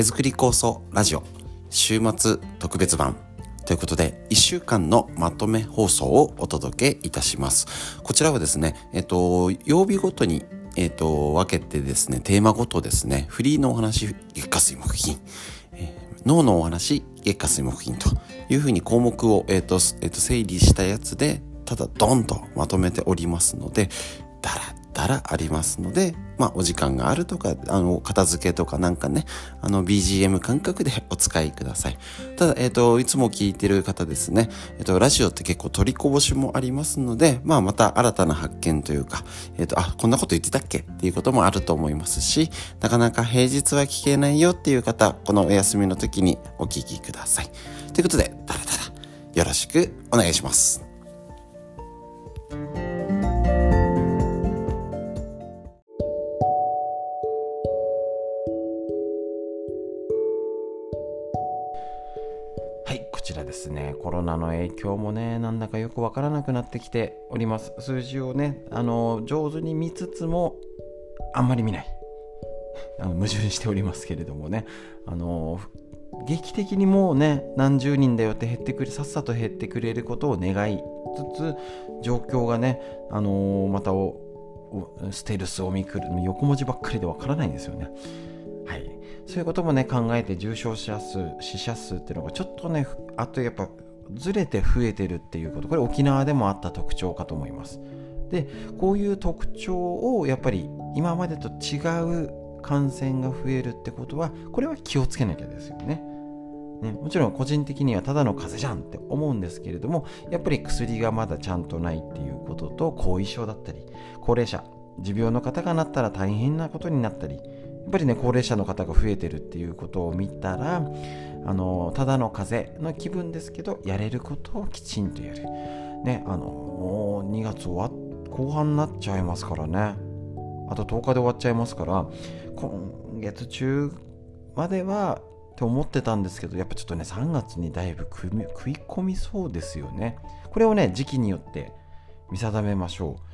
手作り構想ラジオ週末特別版ということで、1週間のまとめ放送をお届けいたします。こちらはですね、えっと、曜日ごとにえっ、と、分けてですね、テーマごとですね、フリーのお話、月下水木金、えー、脳のお話、月下水木金というふうに項目を、えっ、と、えっ、と、整理したやつで、ただドンとまとめておりますので、だらたらありますので、まあ、お時間があるとか、あの、片付けとかなんかね、あの、BGM 感覚で お使いください。ただ、えっ、ー、と、いつも聞いてる方ですね、えっ、ー、と、ラジオって結構取りこぼしもありますので、まあ、また新たな発見というか、えっ、ー、と、あ、こんなこと言ってたっけっていうこともあると思いますし、なかなか平日は聞けないよっていう方、このお休みの時にお聞きください。ということで、だらだら、よろしくお願いします。ですね、コロナの影響もね、なんだかよくわからなくなってきております。数字をね、あの、上手に見つつも、あんまり見ない。あの矛盾しておりますけれどもね、あの、劇的にもうね、何十人だよって減ってくれ、さっさと減ってくれることを願いつつ、状況がね、あのまたステルスオミクル横文字ばっかりでわからないんですよね。はい。そういうこともね考えて重症者数死者数っていうのがちょっとねあとやっぱずれて増えてるっていうこと。これ沖縄でもあった特徴かと思います。でこういう特徴をやっぱり今までと違う感染が増えるってことはこれは気をつけなきゃですよね。ね、もちろん個人的にはただの風邪じゃんって思うんですけれどもやっぱり薬がまだちゃんとないっていうことと後遺症だったり高齢者持病の方がなったら大変なことになったりやっぱりね高齢者の方が増えてるっていうことを見たらあのただの風邪の気分ですけどやれることをきちんとやる。ねあのもう2月終わ後半になっちゃいますからね。あと10日で終わっちゃいますから今月中まではって思ってたんですけどやっぱちょっとね3月にだいぶ食い込みそうですよね。これをね時期によって見定めましょう。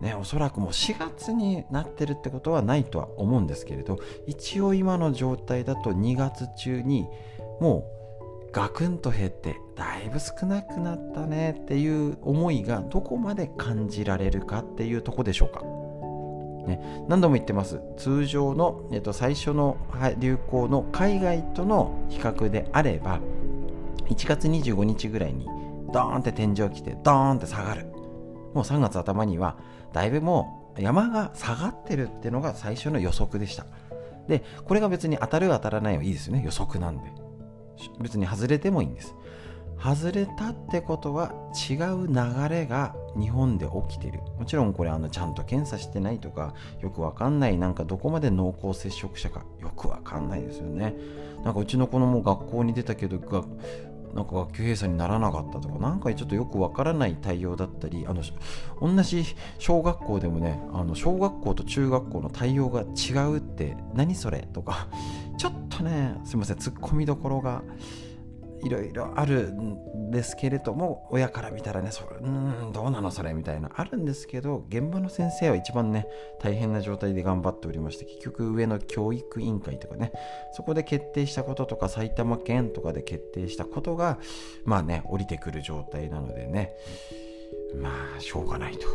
ね、おそらくもう4月になってるってことはないとは思うんですけれど一応今の状態だと2月中にもうガクンと減ってだいぶ少なくなったねっていう思いがどこまで感じられるかっていうとこでしょうか。ね、何度も言ってます通常の、えっと、最初の流行の海外との比較であれば1月25日ぐらいにドーンって天井来てドーンって下がるもう3月頭にはだいぶもう山が下がってるっていうのが最初の予測でした。で、これが別に当たる当たらないはいいですよね。予測なんで。別に外れてもいいんです。外れたってことは違う流れが日本で起きてるもちろんこれあのちゃんと検査してないとかよくわかんないなんかどこまで濃厚接触者かよくわかんないですよねなんかうちの子供学校に出たけどなんか学級閉鎖にならなかったとか、何かちょっとよくわからない対応だったり、あの同じ小学校でもね、あの小学校と中学校の対応が違うって、何それとか、ちょっとね、すいません、ツッコミどころがいろいろあるんですけれども親から見たらねそれうんどうなのそれみたいなあるんですけど現場の先生は一番ね大変な状態で頑張っておりまして結局上の教育委員会とかねそこで決定したこととか埼玉県とかで決定したことがまあね降りてくる状態なのでねまあしょうがないと。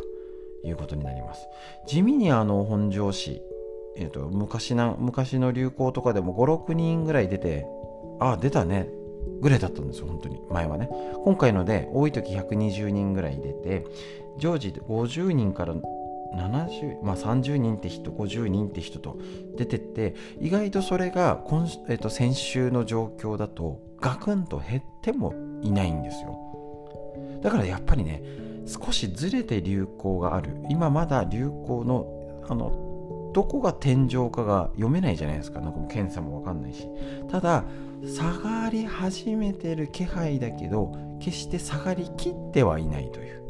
いうことになります。地味にあの本庄市えーと、と昔な昔の流行とかでも56人ぐらい出てあ出たね。ぐらいだったんですよ、本当に。前はね。今回ので、多い時120人ぐらい出て、常時50人から70、まあ、30人って人、50人って人と出てって、意外とそれが今、えっと、先週の状況だと、ガクンと減ってもいないんですよ。だからやっぱりね、少しずれて流行がある。今まだ流行の、あの、どこが天井かが読めないじゃないですか。なんかもう検査もわかんないし。ただ、下がり始めてる気配だけど決して下がりきってはいないという。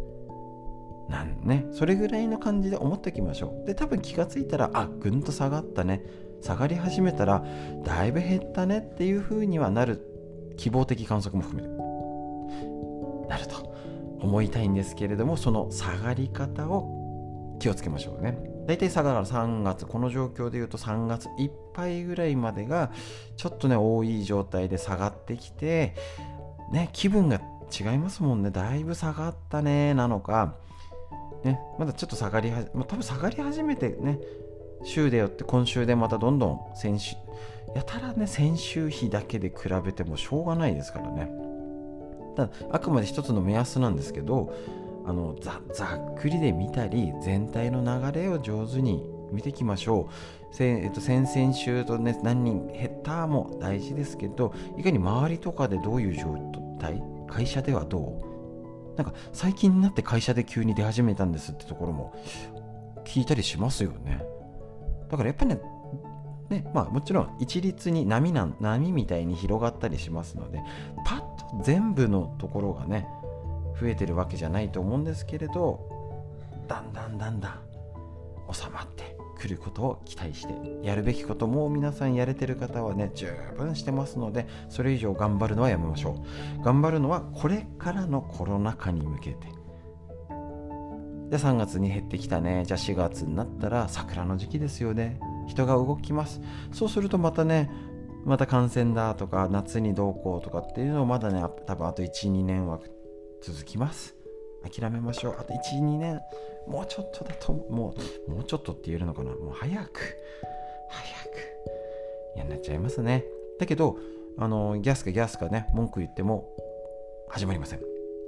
なんね。それぐらいの感じで思っておきましょう。で多分気がついたらあぐんと下がったね。下がり始めたらだいぶ減ったねっていう風にはなる。希望的観測も含めるなると思いたいんですけれどもその下がり方を気をつけましょうね。大体さだから3月この状況でいうと3月いっぱいぐらいまでがちょっとね多い状態で下がってきてね気分が違いますもんね。だいぶ下がったねなのか。ねまだちょっと下がりはじ、まあ、多分下がり始めてね週でよって今週でまたどんどん先週やたらね先週比だけで比べてもしょうがないですからね。ただあくまで一つの目安なんですけどあのざっくりで見たり全体の流れを上手に見ていきましょう。えっと、先々週とね何人減ったも大事ですけどいかに周りとかでどういう状態？会社ではどう？なんか最近になって会社で急に出始めたんですってところも聞いたりしますよね。だからやっぱりねねまあ、もちろん一律に波な波みたいに広がったりしますのでパッと全部のところがね増えてるわけじゃないと思うんですけれどだんだんだんだん収まってくることを期待してやるべきことも皆さんやれてる方はね十分してますのでそれ以上頑張るのはやめましょう。頑張るのはこれからのコロナ禍に向けて。じゃあ3月に減ってきたね。じゃあ4月になったら桜の時期ですよね。人が動きます。そうするとまたねまた感染だとか夏にどうこうとかっていうのをまだね多分あと12年は続きます。諦めましょう。あと12年。もうちょっとだともうもうちょっとって言えるのかな。もう早く。早く。嫌になっちゃいますね。だけどあのギャスかギャスかね文句言っても始まりません。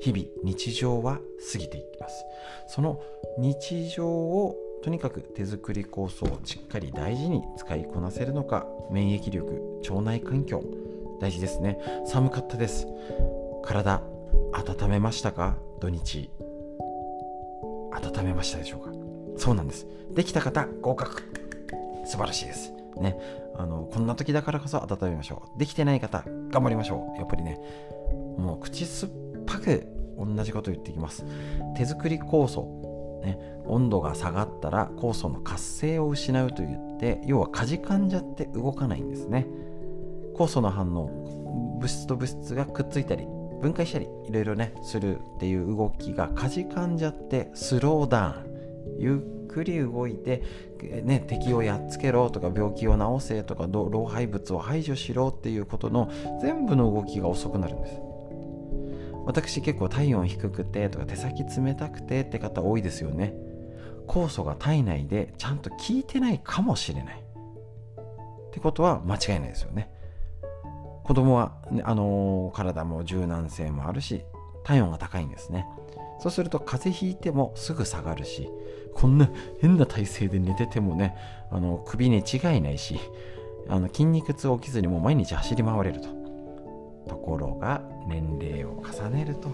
日々日常は過ぎていきます。その日常をとにかく手作り構想をしっかり大事に使いこなせるのか免疫力腸内環境大事ですね。寒かったです。体温めましたか？土日。温めましたでしょうか？そうなんです。できた方合格。素晴らしいです。ね。あのこんな時だからこそ温めましょう。できてない方頑張りましょう。やっぱりね。もう口酸っぱく同じこと言ってきます。手作り酵素、ね、温度が下がったら酵素の活性を失うと言って要はかじかんじゃって動かないんですね。酵素の反応物質と物質がくっついたり分解したりいろいろねするっていう動きがかじかんじゃってスローダウン。ゆっくり動いて、ね、敵をやっつけろとか病気を治せとか老廃物を排除しろっていうことの全部の動きが遅くなるんです。私結構体温低くてとか手先冷たくてって方多いですよね。酵素が体内でちゃんと効いてないかもしれない。ってことは間違いないですよね。子供は、ね、あのー、体も柔軟性もあるし体温が高いんですね。そうすると風邪ひいてもすぐ下がるしこんな変な体勢で寝ててもねあの首に違いないしあの筋肉痛起きずにもう毎日走り回れると。ところが年齢を重ねると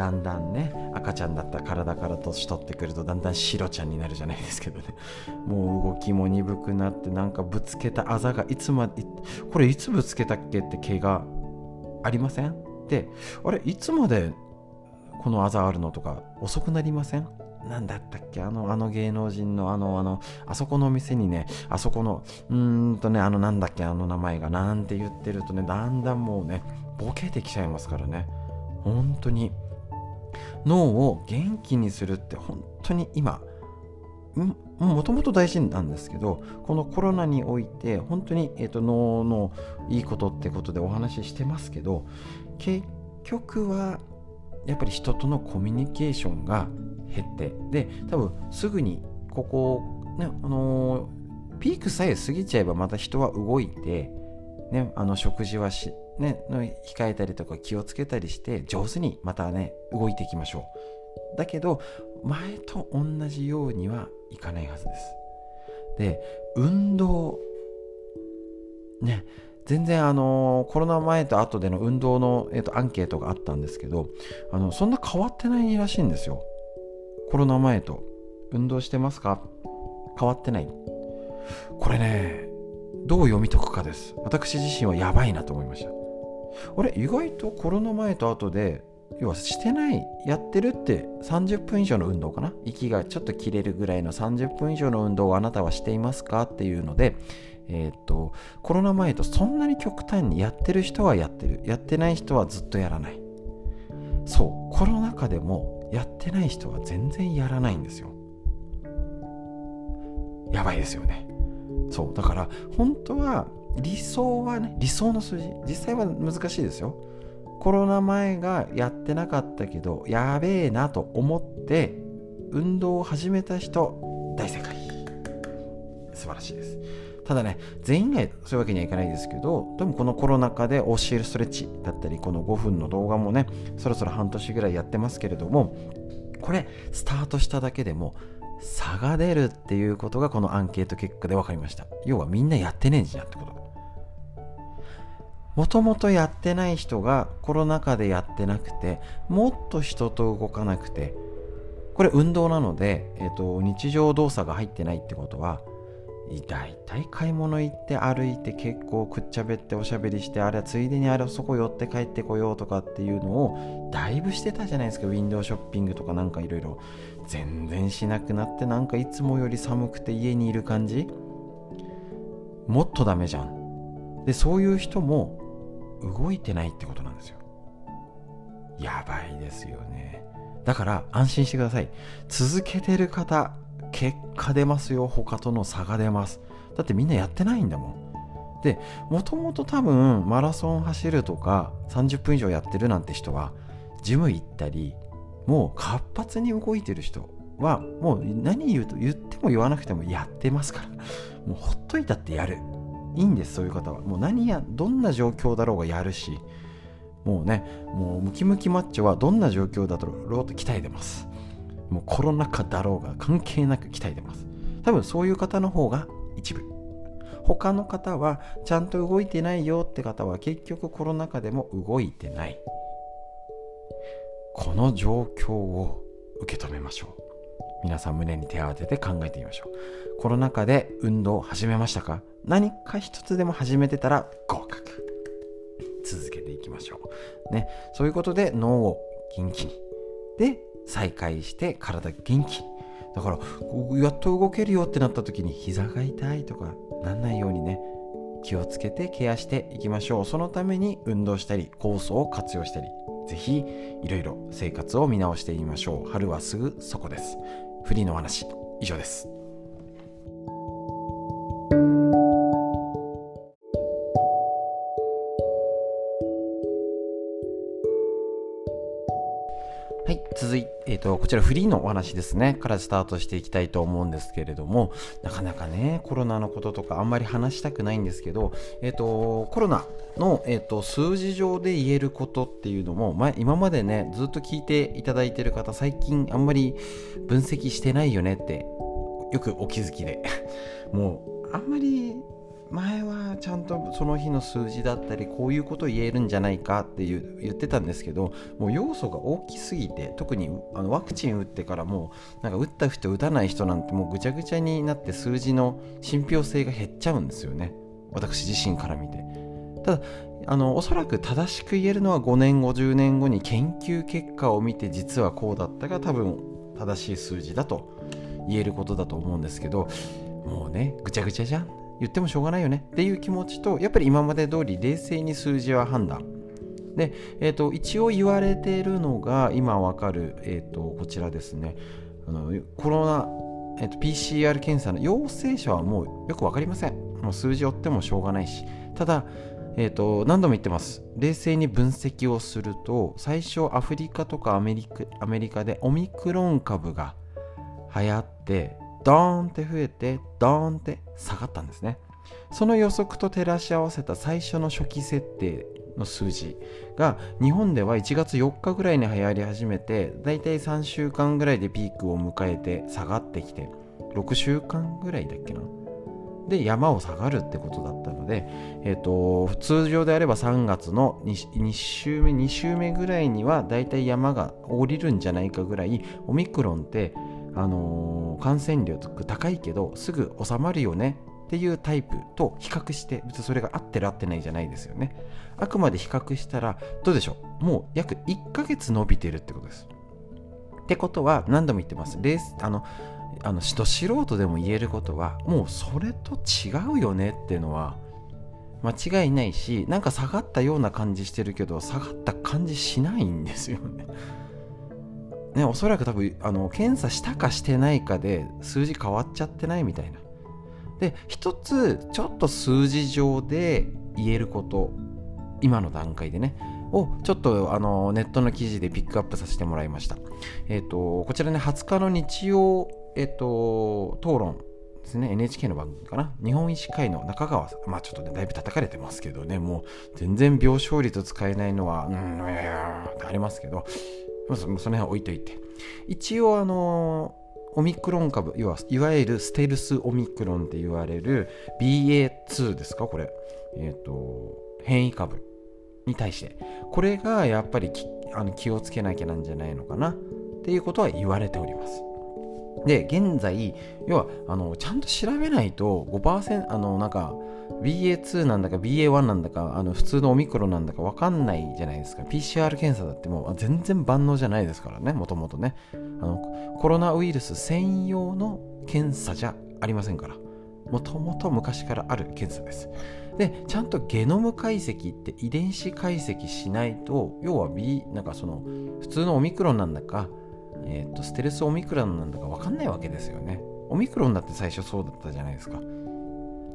だんだんね赤ちゃんだった体から年取ってくるとだんだん白ちゃんになるじゃないですけどね もう動きも鈍くなってなんかぶつけたあざがいつまでこれいつぶつけたっけって毛がありません？であれいつまでこのあざあるのとか遅くなりません？何だったっけ？あの、あの芸能人のあの、あの、あそこのお店にね、あそこの、うーんとね、あのなんだっけ？あの名前がなんて言ってるとね、だんだんもうね、ボケてきちゃいますからね。本当に。脳を元気にするって本当に今もともと大事なんですけどこのコロナにおいて本当に、えーと、脳のいいことってことでお話ししてますけど結局はやっぱり人とのコミュニケーションが減ってで多分すぐにここ、ねあのー、ピークさえ過ぎちゃえばまた人は動いて、ね、あの食事はしね、の控えたりとか気をつけたりして上手にまたね動いていきましょう。だけど前と同じようにはいかないはずです。で運動ね全然あのコロナ前と後での運動の、えーと、アンケートがあったんですけどあのそんな変わってないらしいんですよ。コロナ前と。運動してますか？変わってない。これねどう読み解くかです。私自身はやばいなと思いました。あれ意外とコロナ前と後で要はしてないやってるって30分以上の運動かな？息がちょっと切れるぐらいの30分以上の運動をあなたはしていますかっていうのでえっ、とコロナ前とそんなに極端にやってる人はやってる。やってない人はずっとやらない。そうコロナ禍でもやってない人は全然やらないんですよ。やばいですよね。そうだから本当は理想はね理想の数字。実際は難しいですよ。コロナ前がやってなかったけどやべえなと思って運動を始めた人大正解。素晴らしいです。ただね全員がそういうわけにはいかないですけどでもこのコロナ禍で教えるストレッチだったりこの5分の動画もねそろそろ半年ぐらいやってますけれどもこれスタートしただけでも差が出るっていうことがこのアンケート結果で分かりました。要はみんなやってねえんじゃんってこと。もともとやってない人がコロナ禍でやってなくてもっと人と動かなくてこれ運動なので、えーと、日常動作が入ってないってことは大体買い物行って歩いて結構くっちゃべっておしゃべりしてあれはついでにあれそこ寄って帰ってこようとかっていうのをだいぶしてたじゃないですか。ウィンドウショッピングとかなんかいろいろ。全然しなくなってなんかいつもより寒くて家にいる感じ。もっとダメじゃん。でそういう人も動いてないってことなんですよ。やばいですよね。だから安心してください。続けてる方結果出ますよ。他との差が出ます。だってみんなやってないんだもん。でもともと多分マラソン走るとか30分以上やってるなんて人はジム行ったりもう活発に動いてる人はもう何言うと言っても言わなくてもやってますから。もうほっといたってやる。いいんですそういう方は。もう何やどんな状況だろうがやるし。もうねもうムキムキマッチョはどんな状況だろうと鍛えてます。もうコロナ禍だろうが関係なく鍛えてます。多分そういう方の方が一部。他の方はちゃんと動いてないよって方は結局コロナ禍でも動いてない。この状況を受け止めましょう。皆さん胸に手を当てて考えてみましょう。コロナ禍で運動を始めましたか？何か一つでも始めてたら合格。続けていきましょう。ね。そういうことで脳を元気に。で再開して体元気。だからやっと動けるよってなった時に膝が痛いとかなんないようにね気をつけてケアしていきましょう。そのために運動したり酵素を活用したりぜひいろいろ生活を見直してみましょう。春はすぐそこです。フリーのお話以上です。はい、続いて、えーと、こちらフリーのお話ですね。からスタートしていきたいと思うんですけれども。なかなかねコロナのこととかあんまり話したくないんですけど、えーと、コロナの、えーと、数字上で言えることっていうのも、ま今までねずっと聞いていただいてる方最近あんまり分析してないよねってよくお気づきで。もうあんまり前はちゃんとその日の数字だったりこういうことを言えるんじゃないかっていう言ってたんですけどもう要素が大きすぎて特にあのワクチン打ってからもうなんか打った人打たない人なんてもうぐちゃぐちゃになって数字の信憑性が減っちゃうんですよね。私自身から見て。ただあのおそらく正しく言えるのは5年後10年後に研究結果を見て実はこうだったが多分正しい数字だと言えることだと思うんですけどもうねぐちゃぐちゃじゃん。言ってもしょうがないよね。っていう気持ちとやっぱり今まで通り冷静に数字は判断。で、えーと、一応言われているのが今わかる、えーと、こちらですね。あのコロナ、えーと、PCR 検査の陽性者はもうよく分かりません。もう数字追ってもしょうがないし。ただえと、何度も言ってます。冷静に分析をすると最初アフリカとかアメリカアメリカでオミクロン株が流行ってドーンって増えてドーンって下がったんですね。その予測と照らし合わせた最初の初期設定の数字が日本では1月4日ぐらいに流行り始めてだいたい3週間ぐらいでピークを迎えて下がってきて6週間ぐらいだっけな。で山を下がるってことだったので、えーと、通常であれば3月の 2, 2週目2週目ぐらいにはだいたい山が降りるんじゃないかぐらいオミクロンってあのー、感染力高いけどすぐ収まるよねっていうタイプと比較して別にそれが合ってる合ってないじゃないですよね。あくまで比較したらどうでしょう？もう約1ヶ月伸びてるってことです。ってことは何度も言ってます。レースあのあの素人でも言えることはもうそれと違うよねっていうのは間違いないしなんか下がったような感じしてるけど下がった感じしないんですよね。ね、おそらく多分あの検査したかしてないかで数字変わっちゃってないみたいな。で一つちょっと数字上で言えること今の段階でねをちょっとあのネットの記事でピックアップさせてもらいました。えっ、ー、とこちらね20日の日曜、えっ、ー、と討論ですね NHK の番組かな。日本医師会の中川さん。まあちょっとねだいぶ叩かれてますけどねもう全然病床率使えないのはうんいやいやってありますけど。その辺は置いといて。一応あのオミクロン株いわいわゆるステルスオミクロンって言われる BA2 ですか？これ。えっ、ー、と変異株に対して。これがやっぱりあの気をつけなきゃなんじゃないのかな？っていうことは言われております。で現在要はあのちゃんと調べないと5%あのなんか BA2 なんだか BA1 なんだかあの普通のオミクロンなんだか分かんないじゃないですか。PCR 検査だってもう全然万能じゃないですからねもともとね。あのコロナウイルス専用の検査じゃありませんから。もともと昔からある検査です。でちゃんとゲノム解析って遺伝子解析しないと要は B なんかその普通のオミクロンなんだか、えーと、ステルスオミクロンなんだか分かんないわけですよね。オミクロンだって最初そうだったじゃないですか。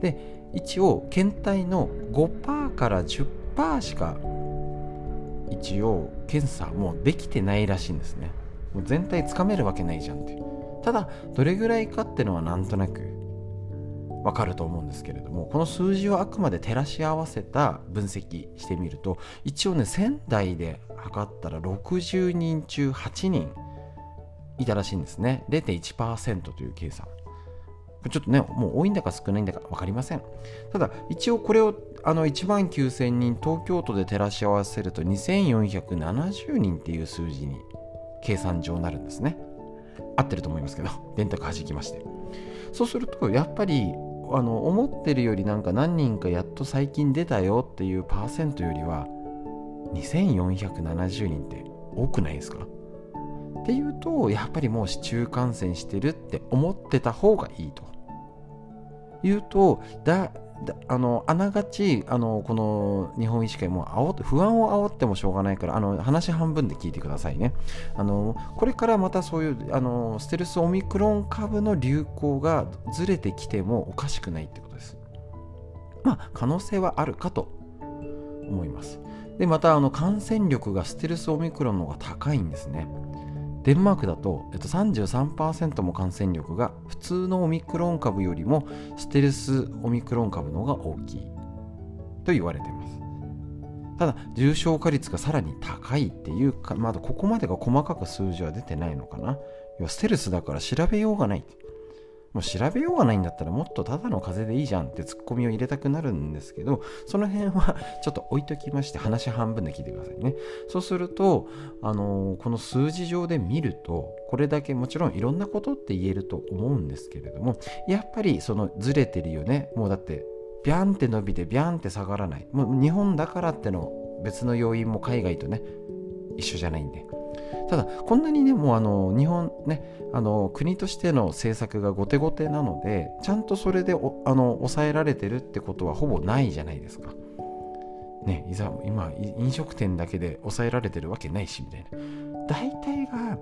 で一応検体の5%から10%しか一応検査もできてないらしいんですね。もう全体つかめるわけないじゃんって。ただどれぐらいかってのはなんとなくわかると思うんですけれどもこの数字をあくまで照らし合わせた分析してみると一応ね仙台で測ったら60人中8人いたらしいんですね。0.1%という計算。ちょっとねもう多いんだか少ないんだか分かりません。ただ一応これをあの1万9000人東京都で照らし合わせると2470人っていう数字に計算上なるんですね。合ってると思いますけど 電卓弾きまして。そうするとやっぱりあの思ってるよりなんか何人かやっと最近出たよっていうパーセントよりは2470人って多くないですか？っていうとやっぱりもう市中感染してるって思ってた方がいいと。いうとだあのあながちあのこの日本医師会も煽って不安を煽ってもしょうがないからあの話半分で聞いてくださいね。あのこれからまたそういうあのステルスオミクロン株の流行がずれてきてもおかしくないってことです。まあ可能性はあるかと思います。でまたあの感染力がステルスオミクロンの方が高いんですね。デンマークだと、えっと、33%も感染力が普通のオミクロン株よりもステルスオミクロン株の方が大きい。と言われています。ただ重症化率がさらに高いっていうかまだここまでが細かく数字は出てないのかな。要はステルスだから調べようがない。もう調べようがないんだったらもっとただの風邪でいいじゃんってツッコミを入れたくなるんですけどその辺はちょっと置いときまして話半分で聞いてくださいね。そうすると、あのー、この数字上で見るとこれだけもちろんいろんなことって言えると思うんですけれどもやっぱりそのずれてるよね。もうだってビャンって伸びてビャンって下がらない。もう日本だからっての別の要因も海外とね一緒じゃないんで。ただこんなにねもうあの日本ねあの国としての政策が後手後手なのでちゃんとそれであの抑えられてるってことはほぼないじゃないですか。ね、いざ今飲食店だけで抑えられてるわけないしみたいな大体が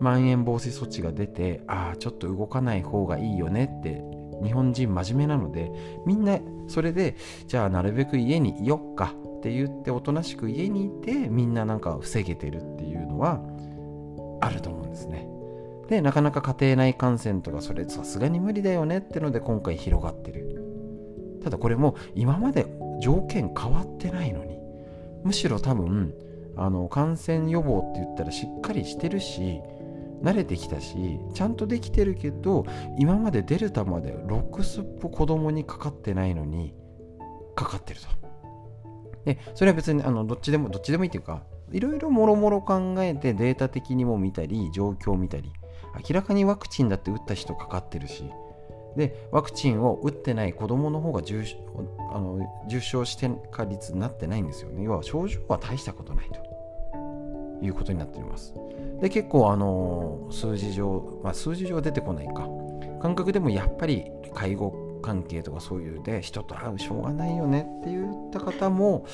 まん延防止措置が出てああちょっと動かない方がいいよねって日本人真面目なのでみんなそれでじゃあなるべく家にいよっかって言っておとなしく家にいてみんななんか防げてるっていうのはあると思うんですね。でなかなか家庭内感染とかそれさすがに無理だよねってので今回広がってる。ただこれも今まで条件変わってないのにむしろ多分あの感染予防って言ったらしっかりしてるし慣れてきたしちゃんとできてるけど今までデルタまでロックスっぽ子供にかかってないのにかかってると。でそれは別にあのどっちでもどっちでもいいっていうかいろいろもろもろ考えてデータ的にも見たり状況を見たり明らかにワクチンだって打った人かかってるしでワクチンを打ってない子供の方が重あの重症して化率になってないんですよね。要は症状は大したことないと。いうことになっております。で結構あの数字上、まあ、数字上出てこないか。感覚でもやっぱり介護関係とかそういうで人と会うしょうがないよねって言った方も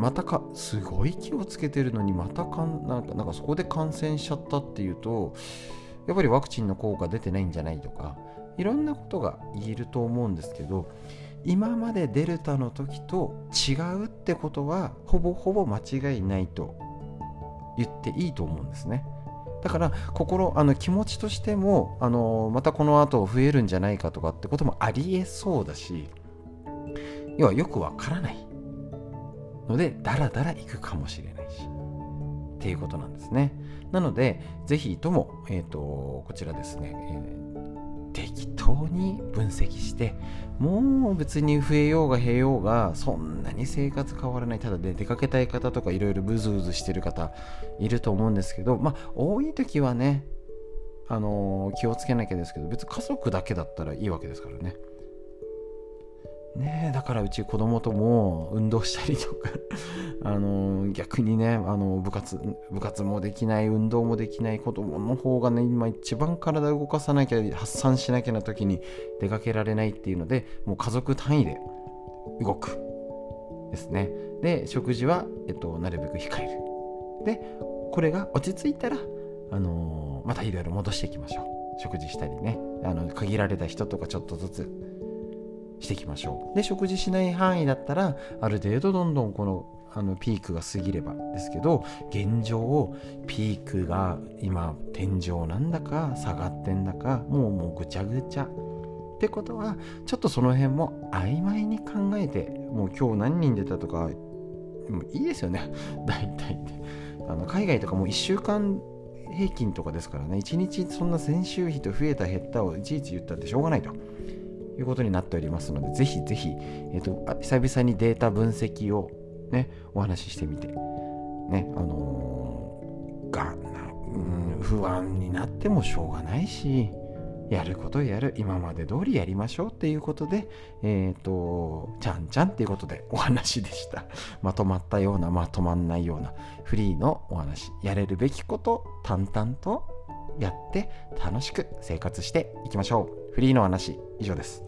またかすごい気をつけてるのにまたかんなんかなんかそこで感染しちゃったっていうとやっぱりワクチンの効果出てないんじゃないとかいろんなことが言えると思うんですけど今までデルタの時と違うってことはほぼほぼ間違いないと言っていいと思うんですね。だから心あの気持ちとしてもあのまたこの後増えるんじゃないかとかってこともありえそうだし要はよくわからないのでダラダラ行くかもしれないしっていうことなんですね。なのでぜひとも、えーと、こちらですね、えー、適当に分析してもう別に増えようが減えようがそんなに生活変わらないただで出かけたい方とかいろいろブズブズしてる方いると思うんですけどまあ多い時はねあのー、気をつけなきゃですけど別に家族だけだったらいいわけですからね。ねだからうち子供とも運動したりとか あの逆にねあの部活部活もできない運動もできない子供の方がね今一番体を動かさなきゃ発散しなきゃな時に出かけられないっていうのでもう家族単位で動くですね。で食事は、えっと、なるべく控える。でこれが落ち着いたらあのまたいろいろ戻していきましょう。食事したりねあの限られた人とかちょっとずつしていきましょう。で食事しない範囲だったらある程度どんどんこのあのピークが過ぎればですけど現状ピークが今天井なんだか下がってんだかもうもうぐちゃぐちゃ。ってことはちょっとその辺も曖昧に考えてもう今日何人出たとかもういいですよね。大体あの海外とかもう1週間平均とかですからね。1日そんな先週比と増えた減ったをいちいち言ったってしょうがないと。いうことになっておりますので、ぜひぜひ、えーと、久々にデータ分析をね、お話ししてみて、ね、あのー、がうん不安になってもしょうがないし、やることやる、今まで通りやりましょうっていうことで、えっ、ー、と、ちゃんちゃんっていうことでお話でした。まとまったような、まとまんないようなフリーのお話、やれるべきこと淡々とやって楽しく生活していきましょう。フリーの話、以上です。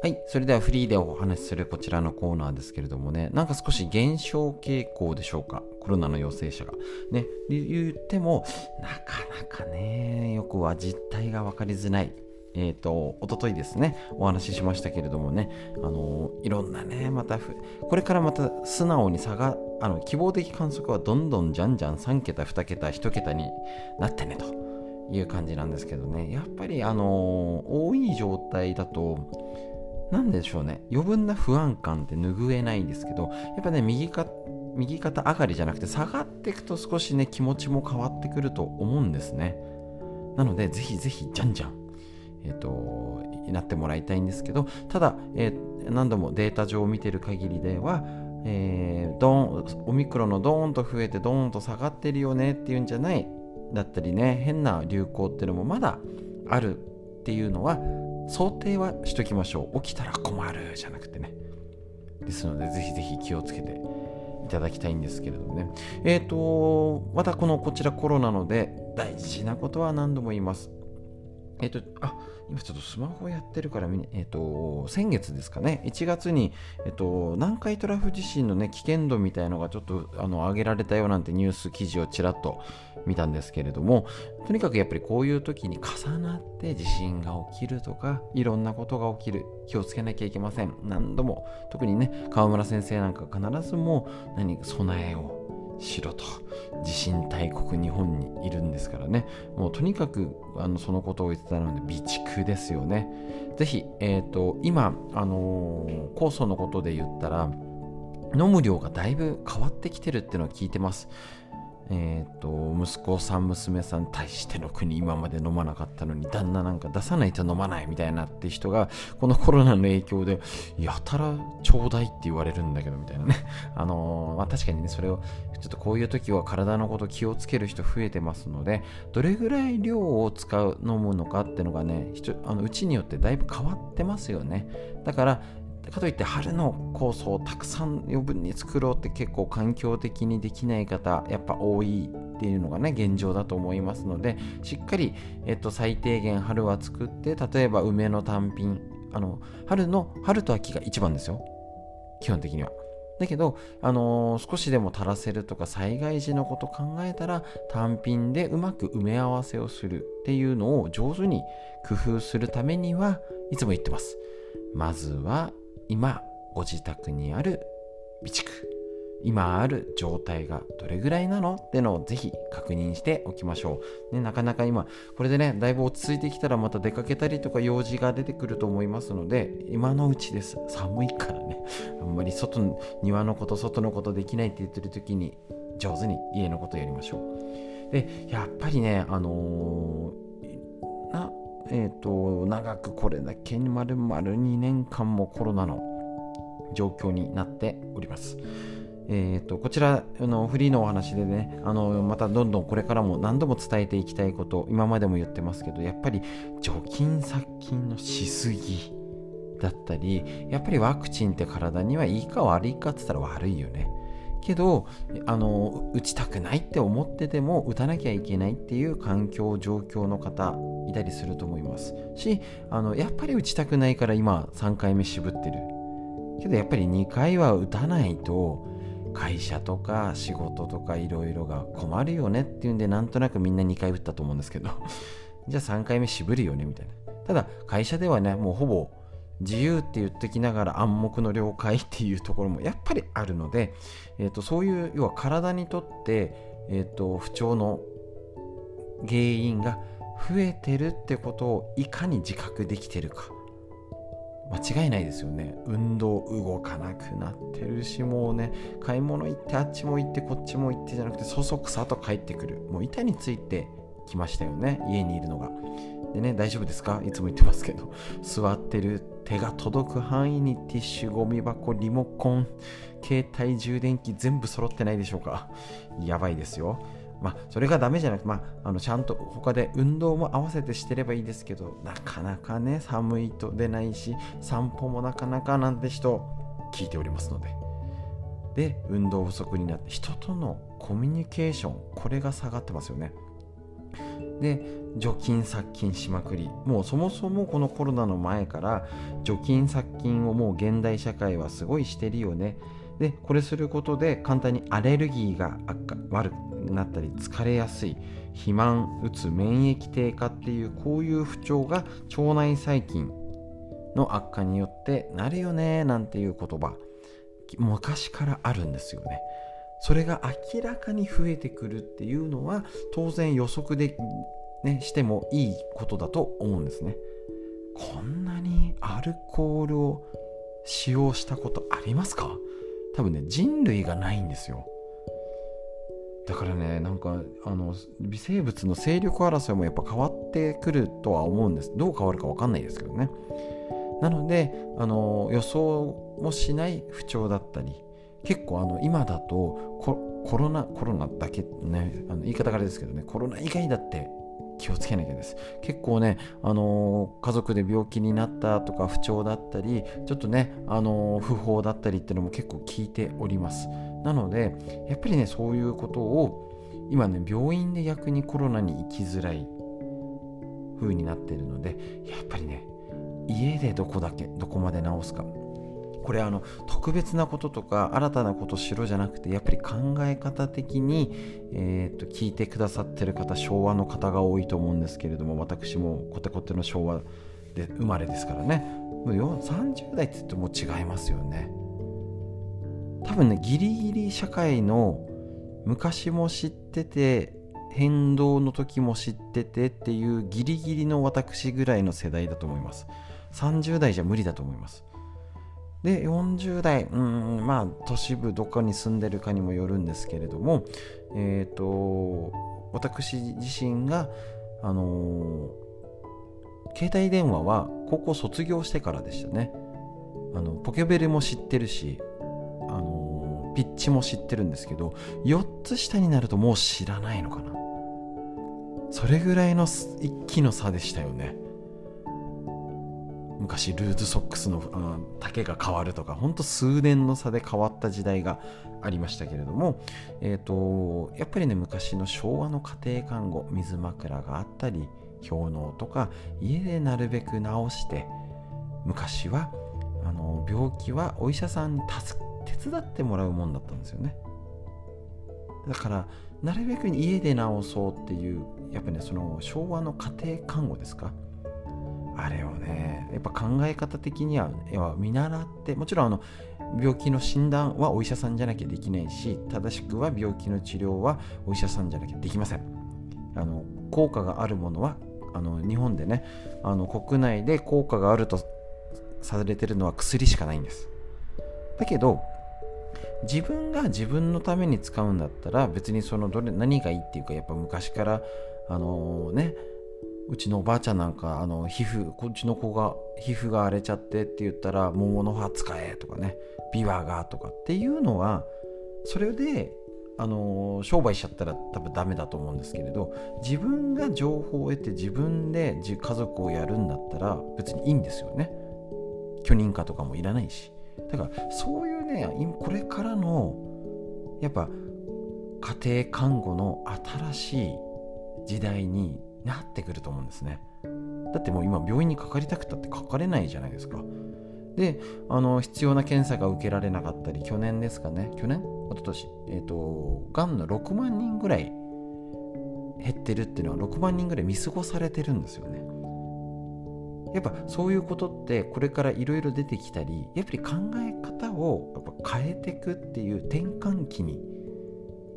はい。それではフリーでお話しするこちらのコーナーですけれどもね、なんか少し減少傾向でしょうか？コロナの陽性者が。ね、言っても、なかなかね、よくは実態が分かりづらい。えっ、ー、と、おとといですね、お話ししましたけれどもね、あのいろんなね、また、これからまた素直に差が、あの、希望的観測はどんどんじゃんじゃん3桁、2桁、1桁になってねという感じなんですけどね、やっぱり、あの多い状態だと、なんでしょうね。余分な不安感って拭えないんですけどやっぱね右か右肩上がりじゃなくて下がっていくと少しね気持ちも変わってくると思うんですね。なのでぜひぜひじゃんじゃん。えっ、となってもらいたいんですけどただ、えー、何度もデータ上を見てる限りではえー、ドンオミクロンのドーンと増えてドーンと下がってるよねっていうんじゃないだったりね変な流行っていうのもまだあるっていうのは想定はしときましょう。起きたら困るじゃなくてね。ですのでぜひぜひ気をつけていただきたいんですけれどもね。えっ、ー、とまたこのこちらコロナので大事なことは何度も言います。えっ、とあ今ちょっとスマホやってるから、えっ、と、先月ですかね、1月に、えっ、と、南海トラフ地震のね、危険度みたいのがちょっと、あの、上げられたよなんてニュース記事をちらっと見たんですけれども、とにかくやっぱりこういう時に重なって地震が起きるとか、いろんなことが起きる。気をつけなきゃいけません。何度も、特にね、川村先生なんか必ずもう、何、備えをしろと。地震大国日本にいるんですからね。もうとにかくあのそのことを言ってたので備蓄ですよね。ぜひ、えーと、今、あのー、酵素のことで言ったら飲む量がだいぶ変わってきてるっていうのは聞いてます。えーと、息子さん娘さん対しての国今まで飲まなかったのに旦那なんか出さないと飲まないみたいなって人がこのコロナの影響でやたらちょうだいって言われるんだけどみたいなね。あのー、まあ、確かにねそれをちょっとこういう時は体のこと気をつける人増えてますのでどれぐらい量を使う飲むのかっていうのがねあのうちによってだいぶ変わってますよね。だからかといって春の酵素をたくさん余分に作ろうって結構環境的にできない方やっぱ多いっていうのがね現状だと思いますのでしっかり、えっと、最低限春は作って例えば梅の単品あの春の春と秋が一番ですよ基本的にはだけど、あのー、少しでも足らせるとか災害時のこと考えたら単品でうまく埋め合わせをするっていうのを上手に工夫するためにはいつも言ってます。まずは今ご自宅にある備蓄。今ある状態がどれぐらいなのってのをぜひ確認しておきましょう、ね、なかなか今これでねだいぶ落ち着いてきたらまた出かけたりとか用事が出てくると思いますので今のうちです。寒いからね。あんまり外庭のこと外のことできないって言ってる時に上手に家のことやりましょう。でやっぱりねあのー、なえっ、ー、と長くこれだけに丸々2年間もコロナの状況になっております。えーと、こちらあのフリーのお話でねあのまたどんどんこれからも何度も伝えていきたいこと今までも言ってますけどやっぱり除菌殺菌のしすぎだったりやっぱりワクチンって体にはいいか悪いかって言ったら悪いよね。けどあの打ちたくないって思ってても打たなきゃいけないっていう環境状況の方いたりすると思います。しあのやっぱり打ちたくないから今3回目渋ってる。けどやっぱり2回は打たないと会社とか仕事とかいろいろが困るよねっていうんでなんとなくみんな2回打ったと思うんですけど。じゃあ3回目渋るよねみたいな。ただ会社ではねもうほぼ自由って言ってきながら暗黙の了解っていうところもやっぱりあるので、えーと、そういう要は体にとって、えーと不調の原因が増えてるってことをいかに自覚できてるか。間違いないですよね。運動動かなくなってるしもうね買い物行ってあっちも行ってこっちも行ってじゃなくてそそくさと帰ってくる。もう板についてきましたよね。家にいるのが。でね大丈夫ですか？いつも言ってますけど座ってる手が届く範囲にティッシュゴミ箱リモコン携帯充電器全部揃ってないでしょうか？やばいですよまあ、それがダメじゃなくて、まあ、あのちゃんと他で運動も合わせてしてればいいですけど、なかなかね、寒いと出ないし、散歩もなかなかなんて人、聞いておりますので。で、運動不足になって、人とのコミュニケーション、これが下がってますよね。で、除菌殺菌しまくり。もうそもそもこのコロナの前から、除菌殺菌をもう現代社会はすごいしてるよね。でこれすることで簡単にアレルギーが悪くなったり疲れやすい肥満うつ免疫低下っていうこういう不調が腸内細菌の悪化によってなるよねなんていう言葉昔からあるんですよねそれが明らかに増えてくるっていうのは当然予測で、ね、してもいいことだと思うんですね。こんなにアルコールを使用したことありますか？多分ね人類がないんですよ。だからねなんかあの微生物の勢力争いもやっぱ変わってくるとは思うんです。どう変わるか分かんないですけどね。なのであの予想もしない不調だったり結構あの今だとコロナコロナだけねあの言い方があれですけどねコロナ以外だって気をつけなきゃです。結構ね、あのー、家族で病気になったとか不調だったりちょっとね、あのー、不法だったりっていうのも結構聞いております。なのでやっぱりねそういうことを今ね病院で逆にコロナに行きづらい風になってるのでやっぱりね家でどこだけどこまで治すか。これあの特別なこととか新たなことしろじゃなくてやっぱり考え方的に、えーと、聞いてくださってる方昭和の方が多いと思うんですけれども私もコテコテの昭和で生まれですからね。もう30代って言っても違いますよね。多分ねギリギリ社会の昔も知ってて変動の時も知っててっていうギリギリの私ぐらいの世代だと思います。30代じゃ無理だと思います。で40代うんまあ都市部どこに住んでるかにもよるんですけれどもえっ、ー、と私自身があのー、携帯電話は高校卒業してからでしたね。あのポケベルも知ってるしあのー、ピッチも知ってるんですけど4つ下になるともう知らないのかな。それぐらいの一気の差でしたよね。昔ルーズソックスの、うん、丈が変わるとかほんと数年の差で変わった時代がありましたけれども、えーと、やっぱりね昔の昭和の家庭看護水枕があったり氷嚢とか家でなるべく治して昔はあの病気はお医者さんに手伝ってもらうもんだったんですよね。だからなるべく家で治そうっていうやっぱねその昭和の家庭看護ですか？あれをねやっぱ考え方的には要は見習ってもちろんあの病気の診断はお医者さんじゃなきゃできないし正しくは病気の治療はお医者さんじゃなきゃできません。あの効果があるものはあの日本でねあの国内で効果があるとされてるのは薬しかないんです。だけど自分が自分のために使うんだったら別にそのどれ何がいいっていうかやっぱ昔からあのねうちのおばあちゃんなんかあの皮膚こっちの子が皮膚が荒れちゃってって言ったら桃の葉使えとかねビワがとかっていうのはそれであの商売しちゃったら多分ダメだと思うんですけれど自分が情報を得て自分で家族をやるんだったら別にいいんですよね。許認可とかもいらないし。だからそういうねこれからのやっぱ家庭看護の新しい時代になってくると思うんですね。だってもう今病院にかかりたくたってかかれないじゃないですか。であの必要な検査が受けられなかったり去年ですかね。去年？一昨年？えっ、ー、とがんの6万人ぐらい減ってるっていうのは6万人ぐらい見過ごされてるんですよね。やっぱそういうことってこれからいろいろ出てきたりやっぱり考え方をやっぱ変えていくっていう転換期に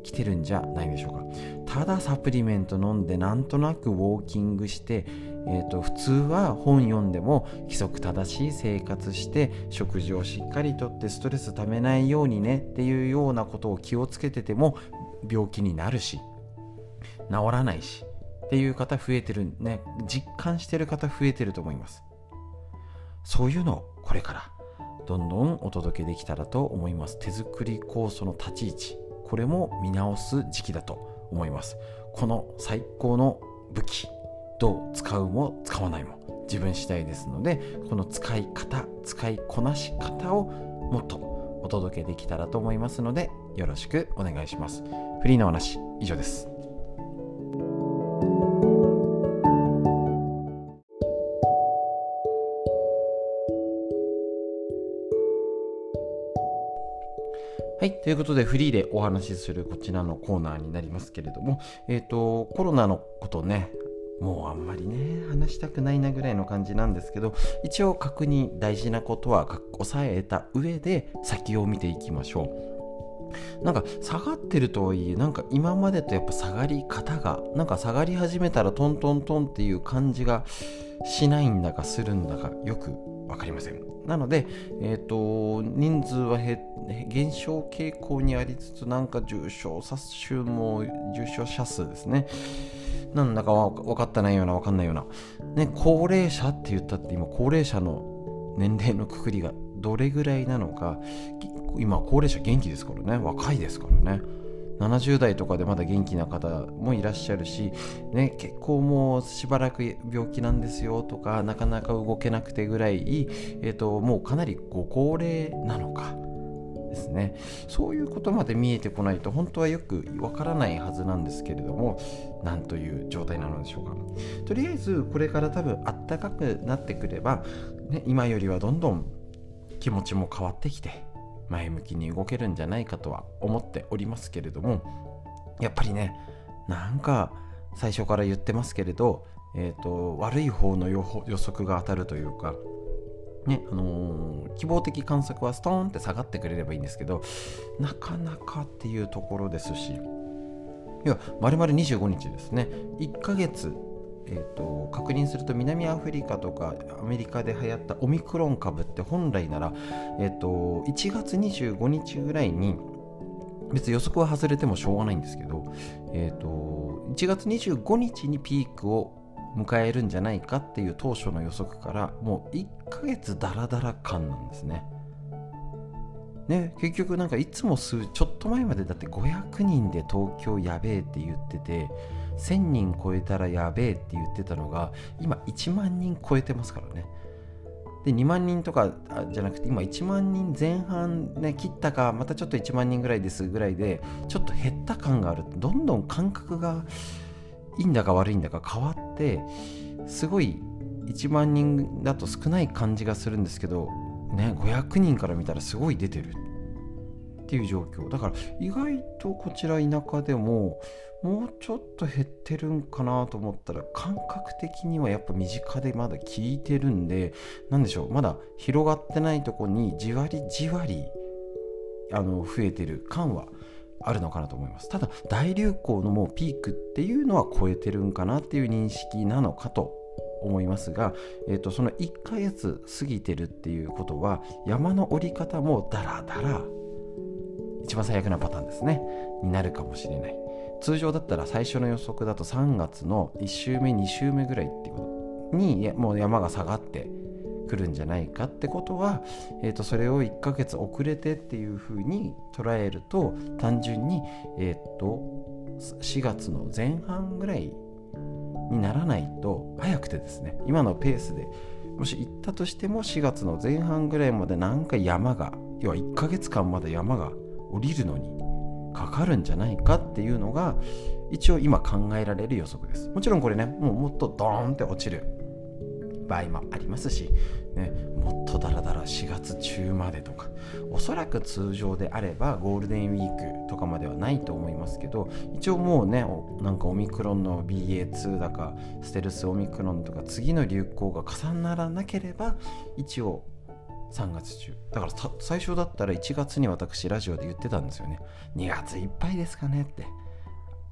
来てるんじゃないでしょうか。ただサプリメント飲んでなんとなくウォーキングして、えーと、普通は本読んでも規則正しい生活して食事をしっかりとってストレスためないようにねっていうようなことを気をつけてても病気になるし治らないしっていう方増えてるね。実感してる方増えてると思います。そういうのをこれからどんどんお届けできたらと思います。手作り酵素の立ち位置。これも見直す時期だと思います。この最高の武器どう使うも使わないも自分次第ですのでこの使い方使いこなし方をもっとお届けできたらと思いますのでよろしくお願いします。フリーの話以上です。はい。ということで、フリーでお話しするこちらのコーナーになりますけれども、えっ、ー、と、コロナのことね、もうあんまりね、話したくないなぐらいの感じなんですけど、一応確認、大事なことは押さえた上で先を見ていきましょう。なんか下がってるとはいえ、なんか今までとやっぱ下がり方が、なんか下がり始めたらトントントンっていう感じがしないんだかするんだかよく分かりません。なので、えーと、人数は減少傾向にありつつなんか重症者数も重症者数ですね。なんだか分かったないような分かんないような、ね、高齢者って言ったって今高齢者の年齢のくくりがどれぐらいなのか今高齢者元気ですからね。若いですからね。70代とかでまだ元気な方もいらっしゃるし、ね、結構もうしばらく病気なんですよとかなかなか動けなくてぐらい、えーと、もうかなりご高齢なのかですね。そういうことまで見えてこないと本当はよくわからないはずなんですけれどもなんという状態なのでしょうか。とりあえずこれから多分あったかくなってくれば、ね、今よりはどんどん気持ちも変わってきて前向きに動けるんじゃないかとは思っておりますけれどもやっぱりねなんか最初から言ってますけれど、えーと、悪い方の予測が当たるというかねあのー、希望的観測はストーンって下がってくれればいいんですけどなかなかっていうところですしいや丸々25日ですね。1ヶ月えーと、確認すると南アフリカとかアメリカで流行ったオミクロン株って本来なら、えーと、1月25日ぐらいに別に予測は外れてもしょうがないんですけど、えーと、1月25日にピークを迎えるんじゃないかっていう当初の予測からもう1ヶ月ダラダラ感なんですね。ね、結局なんかいつも数ちょっと前までだって500人で東京やべえって言ってて1000人超えたらやべえって言ってたのが今1万人超えてますからね。で2万人とかじゃなくて今1万人前半ね切ったかまたちょっと1万人ぐらいですぐらいでちょっと減った感がある。どんどん感覚がいいんだか悪いんだか変わってすごい1万人だと少ない感じがするんですけどね500人から見たらすごい出てる。っていう状況。だから意外とこちら田舎でももうちょっと減ってるんかなと思ったら感覚的にはやっぱ身近でまだ効いてるんで何でしょうまだ広がってないとこにじわりじわりあの増えてる感はあるのかなと思います。ただ大流行のもうピークっていうのは超えてるんかなっていう認識なのかと思いますが、えーと、その1ヶ月過ぎてるっていうことは山の降り方もダラダラ一番最悪なパターンですね。になるかもしれない。通常だったら最初の予測だと3月の1週目2週目ぐらいっていうこと。にもう山が下がってくるんじゃないかってことは、えー、とそれを1ヶ月遅れてっていうふうに捉えると単純に、えー、と4月の前半ぐらいにならないと早くてですね今のペースでもし行ったとしても4月の前半ぐらいまでなんか山が要は1ヶ月間まだ山が降りるのにかかるんじゃないかっていうのが一応今考えられる予測です。もちろんこれねもうもっとドーンって落ちる場合もありますし、ね、もっとダラダラ4月中までとかおそらく通常であればゴールデンウィークとかまではないと思いますけど一応もうねなんかオミクロンの BA2 だかステルスオミクロンとか次の流行が重ならなければ一応3月中。だから最初だったら1月に私ラジオで言ってたんですよね。2月いっぱいですかねって。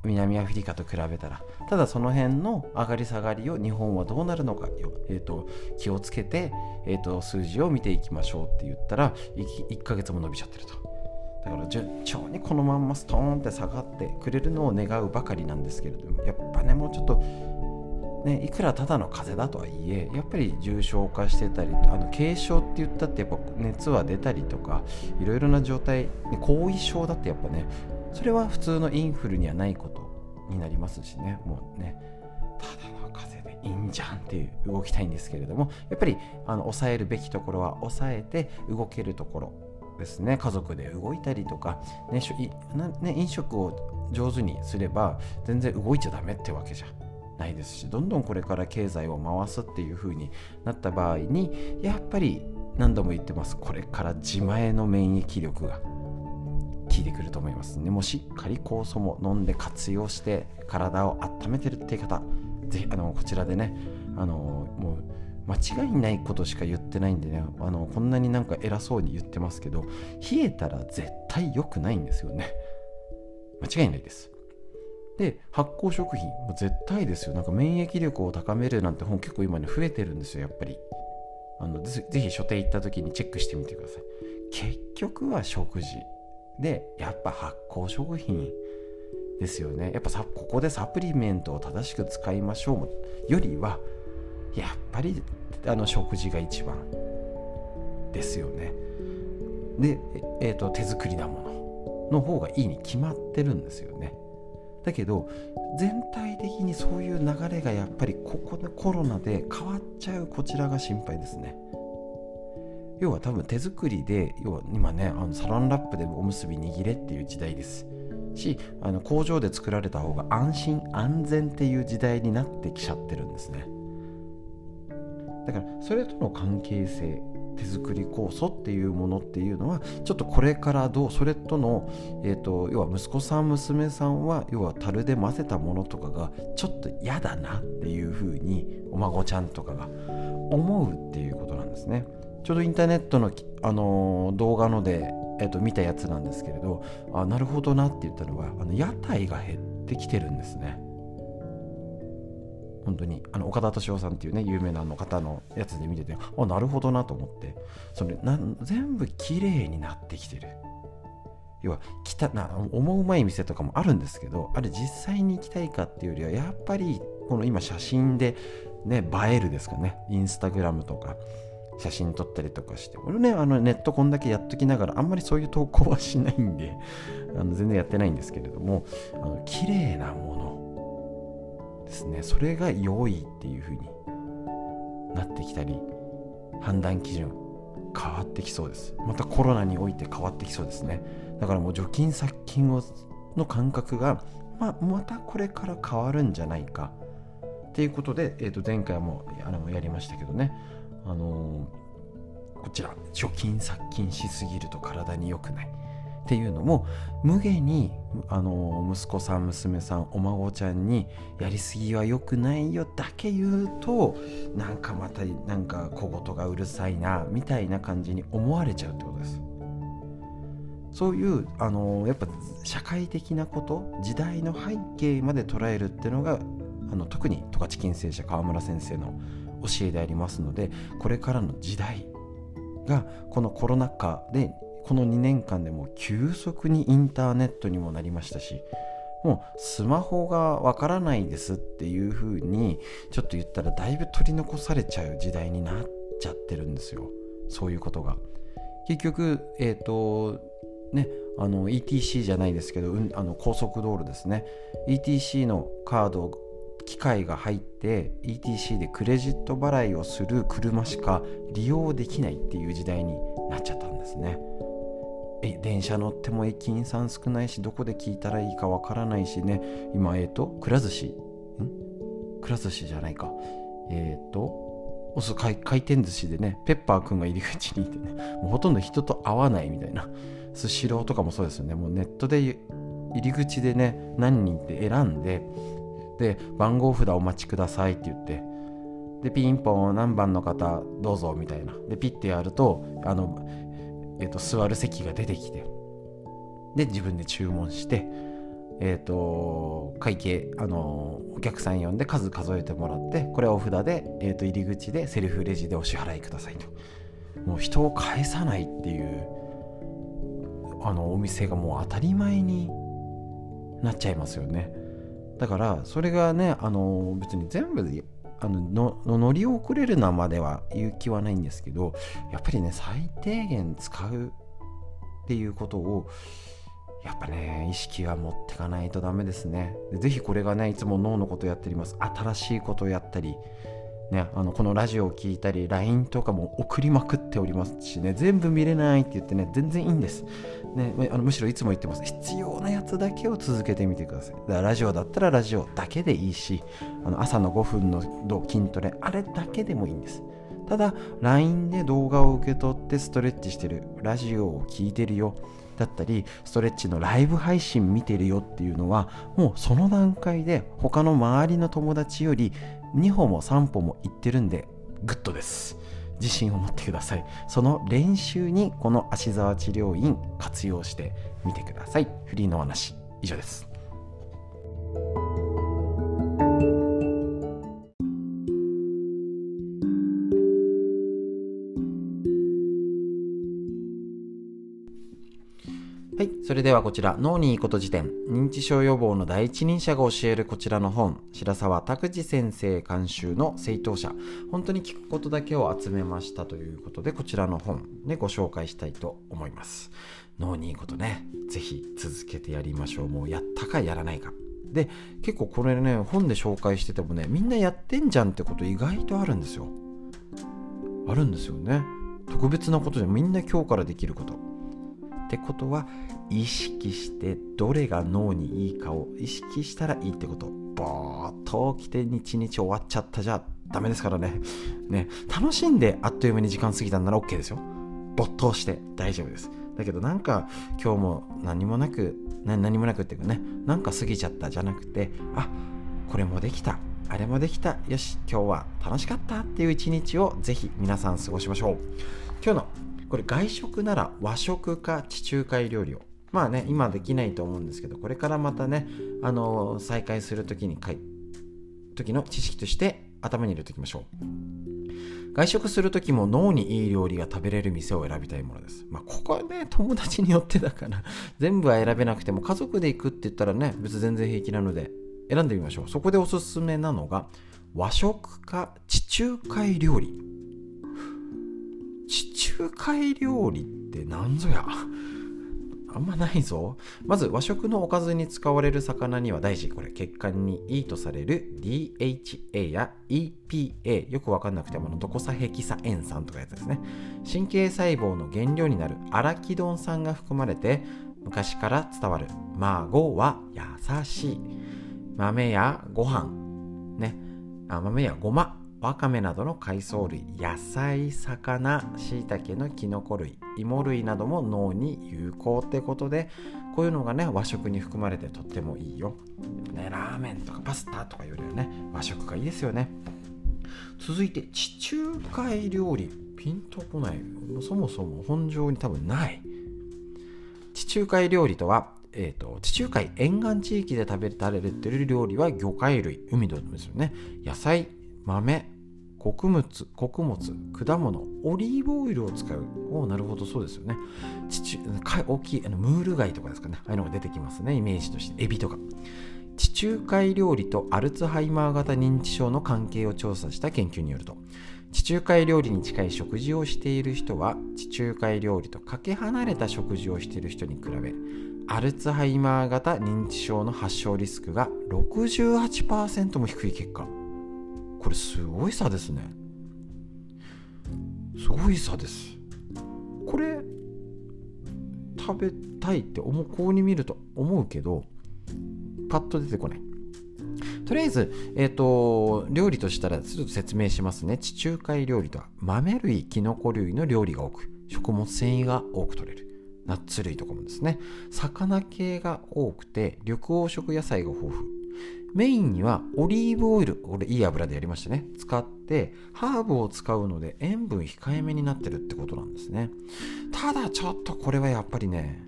南アフリカと比べたら。ただその辺の上がり下がりを日本はどうなるのか、えーと、気をつけて、えーと、数字を見ていきましょうって言ったら 1, 1ヶ月も伸びちゃってると。だから順調にこのまんまストーンって下がってくれるのを願うばかりなんですけれどもやっぱねもうちょっとね、いくらただの風邪だとはいえやっぱり重症化してたりあの軽症って言ったってやっぱ熱は出たりとかいろいろな状態後遺症だってやっぱねそれは普通のインフルにはないことになりますしねもうね。ただの風邪でいいんじゃんっていう動きたいんですけれどもやっぱりあの抑えるべきところは抑えて動けるところですね。家族で動いたりとか、ねね、飲食を上手にすれば全然動いちゃダメってわけじゃないですしどんどんこれから経済を回すっていう風になった場合にやっぱり何度も言ってます。これから自前の免疫力が効いてくると思います。ねもしっかり酵素も飲んで活用して体を温めてるっていう方ぜひあのこちらでねあのもう間違いないことしか言ってないんでねあのこんなになんか偉そうに言ってますけど冷えたら絶対良くないんですよね。間違いないです。で発酵食品も絶対ですよ。なんか免疫力を高めるなんて本結構今ね増えてるんですよやっぱり。あのぜひ書店行った時にチェックしてみてください。結局は食事。でやっぱ発酵食品ですよね。やっぱさここでサプリメントを正しく使いましょうよりはやっぱりあの食事が一番ですよね。で、えーと、手作りなものの方がいいに決まってるんですよね。だけど全体的にそういう流れがやっぱりここでコロナで変わっちゃうこちらが心配ですね。要は多分手作りで要は今ねあのサランラップでおむすび握れっていう時代です。しあの工場で作られた方が安心安全っていう時代になってきちゃってるんですね。だからそれとの関係性手作り酵素っていうものっていうのはちょっとこれからどうそれとの、えーと、要は息子さん娘さんは要は樽で混ぜたものとかがちょっと嫌だなっていうふうにお孫ちゃんとかが思うっていうことなんですね。ちょうどインターネットの、あのー、動画ので、えー、と見たやつなんですけれどあなるほどなって言ったのはあの屋台が減ってきてるんですね本当にあの岡田敏夫さんっていうね有名なの方のやつで見ててあなるほどなと思ってそれな全部綺麗になってきてる。要は来たな思うまい店とかもあるんですけどあれ実際に行きたいかっていうよりはやっぱりこの今写真でね映えるですかね。インスタグラムとか写真撮ったりとかして。俺ねあのネットこんだけやっときながらあんまりそういう投稿はしないんであの全然やってないんですけれどもあの綺麗なもの。ですね。それが良いっていう風になってきたり判断基準変わってきそうです。またコロナにおいて変わってきそうですね。だからもう除菌殺菌をの感覚が、まあ、またこれから変わるんじゃないか。っていうことで、えー、と前回もあのやりましたけどね。あのー、こちら除菌殺菌しすぎると体に良くない。っていうのも無下にあの息子さん娘さんお孫ちゃんにやりすぎは良くないよだけ言うとなんかまたなんか小言がうるさいなみたいな感じに思われちゃうってことです。そういうあのやっぱ社会的なこと時代の背景まで捉えるっていうのがあの特に十勝金星者川村先生の教えでありますのでこれからの時代がこのコロナ禍でこの2年間でも急速にインターネットにもなりましたしもうスマホがわからないですっていう風にちょっと言ったらだいぶ取り残されちゃう時代になっちゃってるんですよ。そういうことが。結局えっ、ー、とねあの ETC じゃないですけど、うん、あの高速道路ですね。ETC のカード機械が入って ETC でクレジット払いをする車しか利用できないっていう時代になっちゃったんですね。え電車乗っても駅員さん少ないしどこで聞いたらいいかわからないしね。今えっ、ー、とくら寿司。ん？くら寿司じゃないか。えっ、ー、とおす回回転寿司でねペッパーくんが入り口にいてねもうほとんど人と会わないみたいな。スシローとかもそうですよね。もうネットで入り口でね何人って選んでで番号札お待ちくださいって言ってでピンポン何番の方どうぞみたいな。でピッてやるとあの、えーと、座る席が出てきてで自分で注文してえ、ー、と会計あのお客さん呼んで数数えてもらってこれはお札で、えーと、入り口でセルフレジでお支払いくださいと。もう人を返さないっていうあのお店がもう当たり前になっちゃいますよね。だからそれがねあの別に全部あのの乗り遅れるなまでは言う気はないんですけどやっぱりね最低限使うっていうことをやっぱね意識は持ってかないとダメですね。是非これがねいつも脳のことやっております。新しいことをやったりね、あのこのラジオを聴いたり LINE とかも送りまくっておりますしね全部見れないって言ってね全然いいんです、ね、あのむしろいつも言ってます。必要なやつだけを続けてみてください。だからラジオだったらラジオだけでいいしあの朝の5分の筋トレあれだけでもいいんです。ただ LINE で動画を受け取ってストレッチしてるラジオを聴いてるよだったりストレッチのライブ配信見てるよっていうのはもうその段階で他の周りの友達より2歩も3歩も行ってるんでグッドです。自信を持ってください。その練習にこの芦沢治療院活用してみてください。フリーのお話以上です。それではこちら、脳にいいこと辞典、認知症予防の第一人者が教えるこちらの本、白沢拓司先生監修の正当者、本当に聞くことだけを集めましたということで、こちらの本でご紹介したいと思います。脳にいいことね、ぜひ続けてやりましょう。もうやったかやらないか。で、結構これね、本で紹介しててもね、みんなやってんじゃんってこと意外とあるんですよ。あるんですよね。特別なことでみんな今日からできること。ってことは意識してどれが脳にいいかを意識したらいいってこと。ぼーっと起きて日終わっちゃったじゃダメですからね。ね。楽しんであっという間に時間過ぎたんなら OK ですよ。没頭して大丈夫です。だけどなんか今日も何もなく何もなくっていうかね。なんか過ぎちゃったじゃなくてあこれもできた。あれもできた。よし今日は楽しかったっていう一日をぜひ皆さん過ごしましょう。今日のこれ外食なら和食か地中海料理をまあね今できないと思うんですけどこれからまたねあの再開する時にかい時の知識として頭に入れておきましょう外食する時も脳にいい料理が食べれる店を選びたいものです。まあ、ここはね、友達によってだから 全部は選べなくても、家族で行くって言ったらね、別に全然平気なので、選んでみましょう。そこでおすすめなのが、和食か地中海料理。地中海料理って何ぞやあんまないぞ。まず和食のおかずに使われる魚には大事。これ血管にいいとされる DHA や EPA。よくわかんなくてもドコサヘキサ塩酸とかやつですね。神経細胞の原料になるアラキドン酸が含まれて昔から伝わる孫は優しい。豆やご飯、ね、あ豆やごまわかめなどの海藻類野菜魚しいたけのきのこ類芋類なども脳に有効ってことでこういうのがね和食に含まれてとってもいいよ、ね、ラーメンとかパスタとかよりはね和食がいいですよね。続いて地中海料理。ピンとこない。そもそも本上に多分ない。地中海料理とはえーと、地中海沿岸地域で食べられてる料理は魚介類海のですよね。野菜豆穀物穀物果物オリーブオイルを使う。おなるほどそうですよね。地中大きいあのムール貝とかですかね。ああいうのが出てきますねイメージとして。エビとか。地中海料理とアルツハイマー型認知症の関係を調査した研究によると。地中海料理に近い食事をしている人は地中海料理とかけ離れた食事をしている人に比べアルツハイマー型認知症の発症リスクが68%も低い結果。これすごい差ですねすごい差ですこれ食べたいって思うこうに見ると思うけどパッと出てこないとりあえず、えっ、ー、と、料理としたらちょっと説明しますね。地中海料理とは豆類、キノコ類の料理が多く、食物繊維が多く取れる。ナッツ類とかもですね。魚系が多くて、緑黄色野菜が豊富。メインにはオリーブオイル、これいい油でやりましたね。使って、ハーブを使うので塩分控えめになってるってことなんですね。ただちょっとこれはやっぱりね、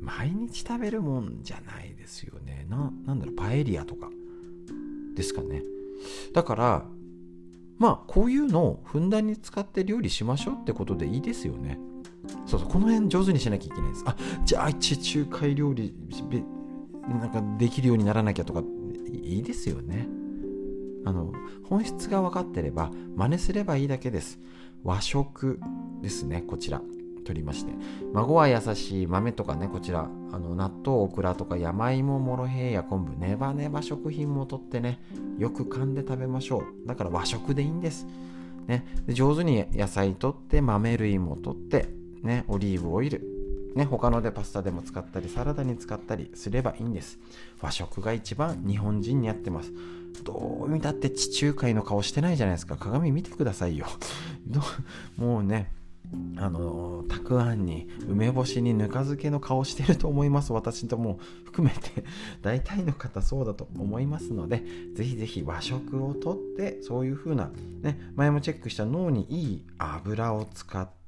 毎日食べるもんじゃないですよね。な、なんだろう、パエリアとかですかね。だから、まあ、こういうのをふんだんに使って料理しましょうってことでいいですよね。そうそう、この辺上手にしなきゃいけないです。あ、じゃあ、地中海料理、なんかできるようにならなきゃとかいいですよね。あの本質が分かってれば真似すればいいだけです。和食ですね、こちら。取りまして孫は優しい豆とかねこちらあの納豆オクラとか山芋モロヘイヤ昆布ネバネバ食品も取ってねよく噛んで食べましょうだから和食でいいんです、ね、で上手に野菜取って豆類も取ってねオリーブオイルね、他のでパスタでも使ったりサラダに使ったりすればいいんです。和食が一番日本人に合ってます。どう見たって地中海の顔してないじゃないですか。鏡見てくださいよ。もうねあのたくあんに梅干しにぬか漬けの顔してると思います。私とも含めて。大体の方そうだと思いますのでぜひぜひ和食をとってそういう風なね前もチェックした脳にいい油を使って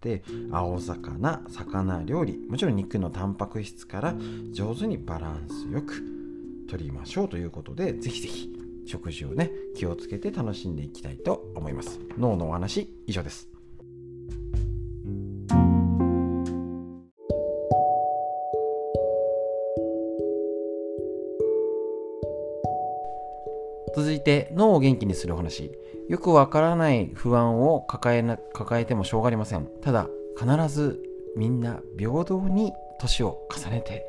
青魚魚料理もちろん肉のタンパク質から上手にバランスよく取りましょうということでぜひぜひ食事をね気をつけて楽しんでいきたいと思います。脳のお話以上です。て脳を元気にする話。よくわからない不安を抱えな抱えてもしょうがありません。ただ必ずみんな平等に年を重ねて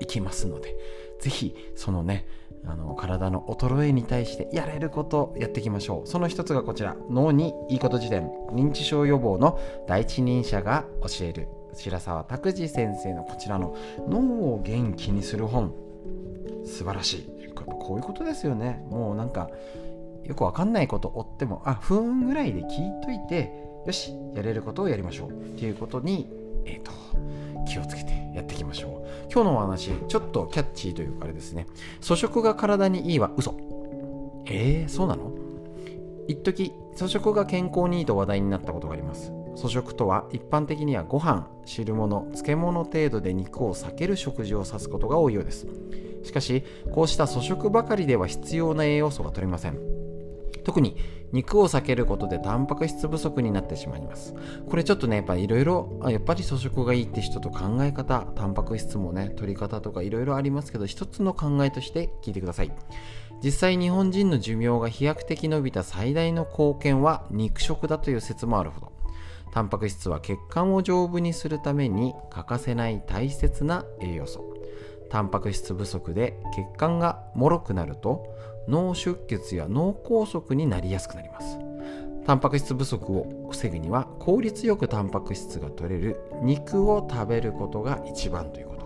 いきますので。ぜひそのねあの体の衰えに対してやれることやっていきましょう。その一つがこちら。脳にいいこと辞典。認知症予防の第一人者が教える。白沢拓司先生のこちらの脳を元気にする本。素晴らしい。こういうことですよね。もうなんかよくわかんないこと追ってもあ不運ぐらいで聞いといてよしやれることをやりましょう。っていうことにえっ、ー、と気をつけてやっていきましょう。今日のお話ちょっとキャッチーというかあれですね。粗食が体にいいは嘘。えー、そうなの？一時粗食が健康にいいと話題になったことがあります。粗食とは一般的にはご飯汁物漬物程度で肉を避ける食事を指すことが多いようです。しかしこうした粗食ばかりでは必要な栄養素が取れません。特に肉を避けることでタンパク質不足になってしまいます。これちょっとねやっぱいろいろやっぱり粗食がいいって人と考え方タンパク質もね取り方とかいろいろありますけど一つの考えとして聞いてください。実際日本人の寿命が飛躍的伸びた最大の貢献は肉食だという説もあるほど。タンパク質は血管を丈夫にするために欠かせない大切な栄養素。タンパク質不足で血管が脆くなると脳出血や脳梗塞になりやすくなります。タンパク質不足を防ぐには効率よくタンパク質が取れる肉を食べることが一番ということ。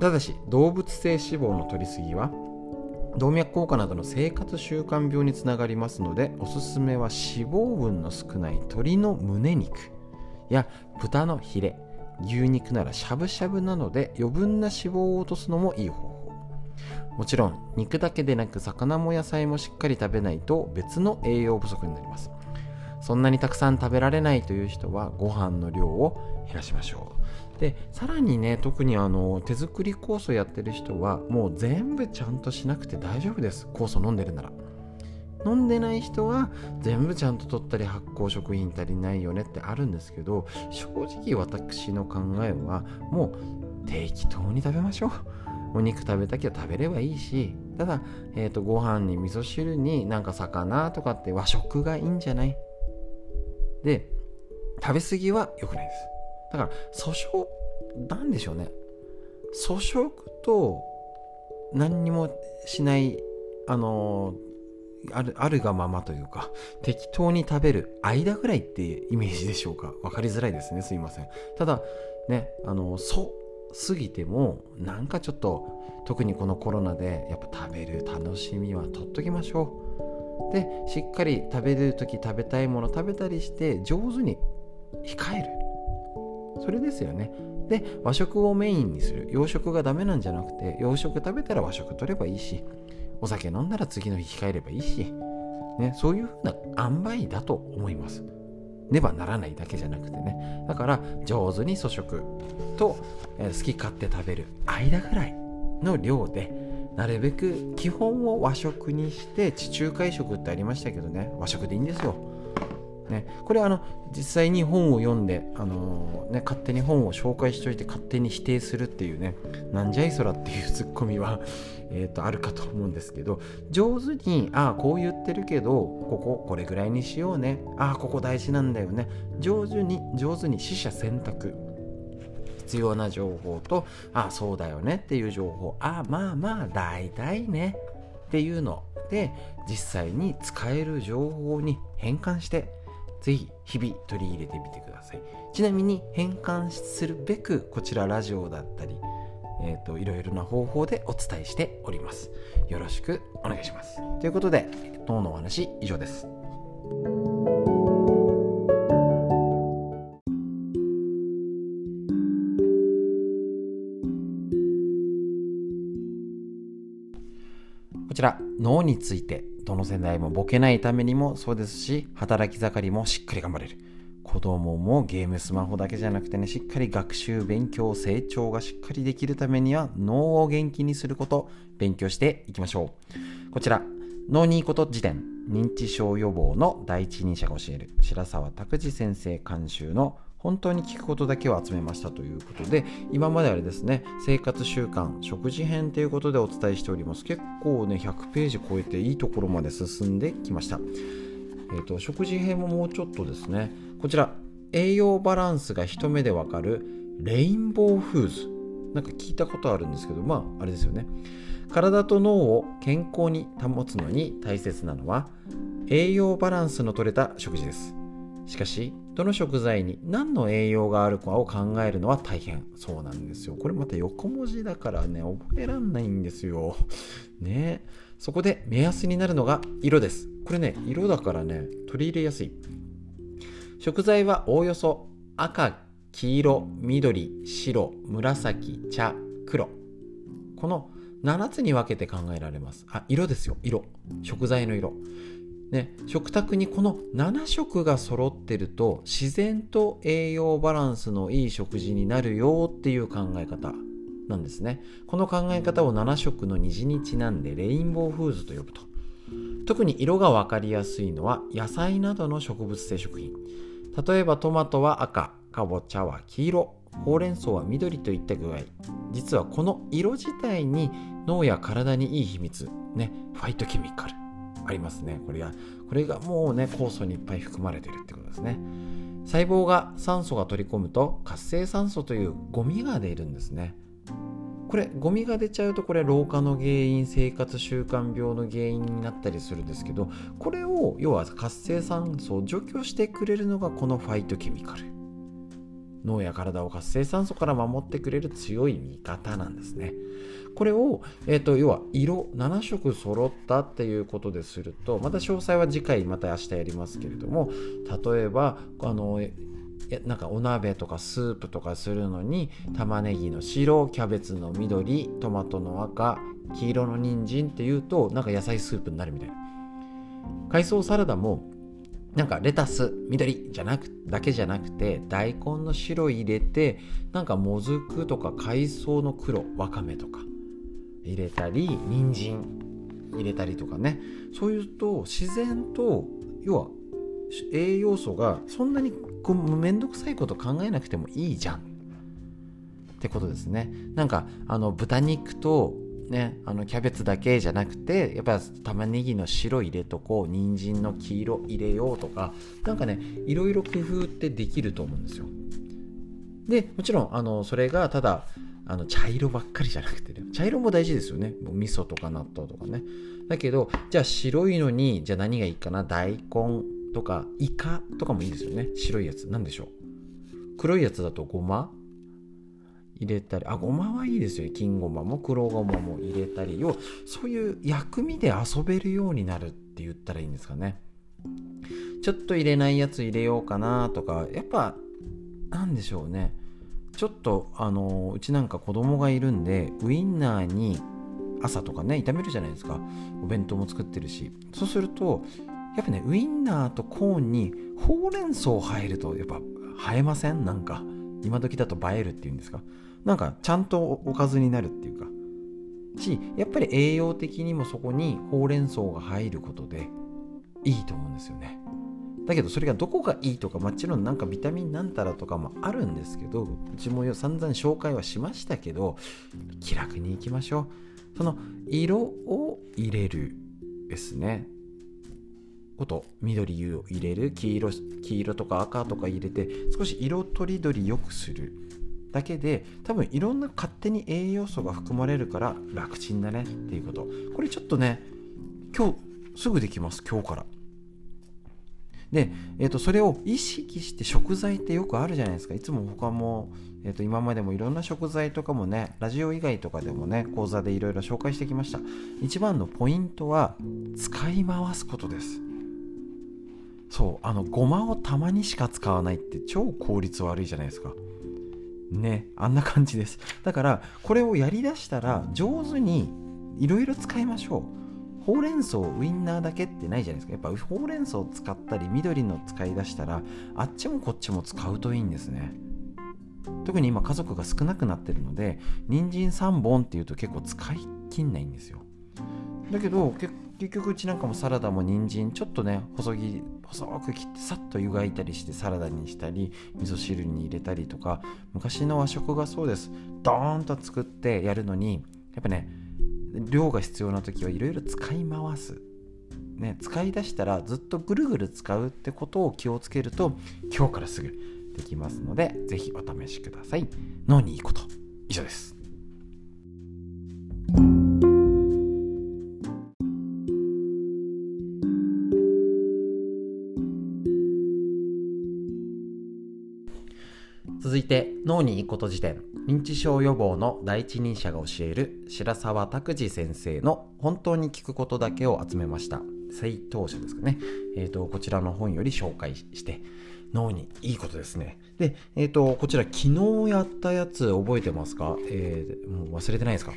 ただし動物性脂肪の摂りすぎは動脈硬化などの生活習慣病につながりますのでおすすめは脂肪分の少ない鶏の胸肉や豚のヒレ。牛肉ならしゃぶしゃぶなので余分な脂肪を落とすのもいい方法。もちろん肉だけでなく魚も野菜もしっかり食べないと別の栄養不足になります。そんなにたくさん食べられないという人はご飯の量を減らしましょう。でさらにね特にあの手作り酵素やってる人はもう全部ちゃんとしなくて大丈夫です。酵素飲んでるなら。飲んでない人は全部ちゃんと取ったり発酵食品足りないよねってあるんですけど正直私の考えはもう適当に食べましょう。お肉食べたきゃ食べればいいし。ただ、えーと、ご飯に味噌汁になんか魚とかって和食がいいんじゃない？で食べ過ぎは良くないです。だから訴訟なんでしょうね。粗食と何にもしないあのあるあるがままというか適当に食べる間ぐらいっていうイメージでしょうか？分かりづらいですね。すいません。ただねあのそう過ぎてもなんかちょっと特にこのコロナでやっぱ食べる楽しみは取っときましょう。でしっかり食べる時食べたいもの食べたりして上手に控える。それですよね。で和食をメインにする。洋食がダメなんじゃなくて洋食食べたら和食取ればいいし。お酒飲んだら次の日控えればいいし、ね、そういうふうな塩梅だと思います。ねばならないだけじゃなくてね。だから上手に粗食と、え好き勝手食べる間ぐらいの量でなるべく基本を和食にして地中海食ってありましたけどね。和食でいいんですよ。ね、これあの実際に本を読んで、あのー、ね、勝手に本を紹介しておいて勝手に否定するっていうね。なんじゃいそらっていうツッコミは、えー、とあるかと思うんですけど上手にああこう言ってるけどこここれぐらいにしようね。ああここ大事なんだよね。上手に上手に取捨選択。必要な情報とああそうだよね。っていう情報。ああまあまあ大体ね。っていうので実際に使える情報に変換してぜひ日々取り入れてみてください。ちなみに変換するべくこちらラジオだったりえーと、いろいろな方法でお伝えしております。よろしくお願いします。ということで脳のお話以上です。こちら脳についてどの世代もボケないためにもそうですし働き盛りもしっかり頑張れる。子供もゲームスマホだけじゃなくてねしっかり学習勉強成長がしっかりできるためには脳を元気にすること勉強していきましょう。こちら脳にいいこと辞典認知症予防の第一人者が教える白沢拓司先生監修の本当に聞くことだけを集めましたということで今まであれですね生活習慣食事編ということでお伝えしております。結構ね100ページ超えていいところまで進んできました。えーと、食事編ももうちょっとですねこちら栄養バランスが一目でわかるレインボーフーズ。なんか聞いたことあるんですけどまああれですよね。体と脳を健康に保つのに大切なのは栄養バランスの取れた食事です。しかしどの食材に何の栄養があるかを考えるのは大変。そうなんですよ。これまた横文字だからね覚えらんないんですよ。ね。そこで目安になるのが色です。これね色だからね取り入れやすい。食材はおおよそ赤黄色緑白紫茶黒。この7つに分けて考えられます。あ色ですよ。色。食材の色。ね、食卓にこの7色が揃ってると自然と栄養バランスのいい食事になるよっていう考え方なんですね。この考え方を7色の虹にちなんでレインボーフーズと呼ぶと。特に色が分かりやすいのは野菜などの植物性食品。例えばトマトは赤かぼちゃは黄色ほうれん草は緑といった具合。実はこの色自体に脳や体にいい秘密ねファイトケミカルありますね。これがこれがもうね酵素にいっぱい含まれてるってことですね。細胞が酸素が取り込むと活性酸素というゴミが出るんですね。これゴミが出ちゃうとこれ老化の原因生活習慣病の原因になったりするんですけどこれを要は活性酸素を除去してくれるのがこのファイトケミカル脳や体を活性酸素から守ってくれる強い味方なんですね。これを、えーと、要は色7色揃ったっていうことでするとまた詳細は次回また明日やりますけれども例えばあのなんかお鍋とかスープとかするのに玉ねぎの白キャベツの緑トマトの赤黄色の人参っていうとなんか野菜スープになるみたいな。海藻サラダもなんかレタス緑じゃなくだけじゃなくて大根の白入れてなんかもずくとか海藻の黒わかめとか入れたり人参入れたりとかね。そういうと自然と要は栄養素がそんなに面倒くさいこと考えなくてもいいじゃん。ってことですね。なんかあの豚肉とね、あのキャベツだけじゃなくてやっぱ玉ねぎの白入れとこう人参の黄色入れようとか何かねいろいろ工夫ってできると思うんですよ。でもちろんあのそれがただあの茶色ばっかりじゃなくてね茶色も大事ですよね。もう味噌とか納豆とかね。だけどじゃあ白いのにじゃあ何がいいかな？大根。とかイカとかもいいですよね。白いやつ。何でしょう。黒いやつだとごま。入れたり。あごまはいいですよ。金ごまも黒ごまも入れたり。要そういう薬味で遊べるようになるって言ったらいいんですかね。ちょっと入れないやつ入れようかなとか。やっぱなんでしょうね。ちょっとあのうちなんか子供がいるんでウインナーに朝とかね炒めるじゃないですか。お弁当も作ってるし。そうするとやっぱねウインナーとコーンにほうれん草入るとやっぱ映えません？なんか今時だと映えるっていうんですか？なんかちゃんとおかずになるっていうか。しやっぱり栄養的にもそこにほうれん草が入ることでいいと思うんですよね。だけどそれがどこがいいとかもちろんなんかビタミンなんたらとかもあるんですけどうちもよ散々紹介はしましたけど気楽にいきましょう。その色を入れるですね。こと緑を入れる黄色黄色とか赤とか入れて少し色とりどりよくする。だけで多分いろんな勝手に栄養素が含まれるから楽ちんだねっていうこと。これちょっとね今日すぐできます今日から。で、えー、とそれを意識して食材ってよくあるじゃないですか。いつも他も、えー、と今までもいろんな食材とかもねラジオ以外とかでもね講座でいろいろ紹介してきました。一番のポイントは使い回すことです。そうあのごまをたまにしか使わないって超効率悪いじゃないですか。ねあんな感じです。だからこれをやりだしたら上手にいろいろ使いましょう。ほうれん草ウインナーだけってないじゃないですか。やっぱほうれん草を使ったり緑の使い出したらあっちもこっちも使うといいんですね。特に今家族が少なくなってるので人参3本っていうと結構使い切んないんですよ。だけど結局うちなんかもサラダも人参ちょっとね細切り細く切ってさっと湯がいたりしてサラダにしたり味噌汁に入れたりとか昔の和食がそうです。ドーンと作ってやるのにやっぱね量が必要な時はいろいろ使い回す、ね、使い出したらずっとぐるぐる使うってことを気をつけると今日からすぐできますので是非お試しください。脳にいいこと。以上です。脳にいいこと辞典認知症予防の第一人者が教える白沢拓司先生の本当に聞くことだけを集めました。正当者ですかね、えーと、こちらの本より紹介して脳にいいことですね。で、えーと、こちら昨日やったやつ覚えてますか、えー、もう忘れてないですか？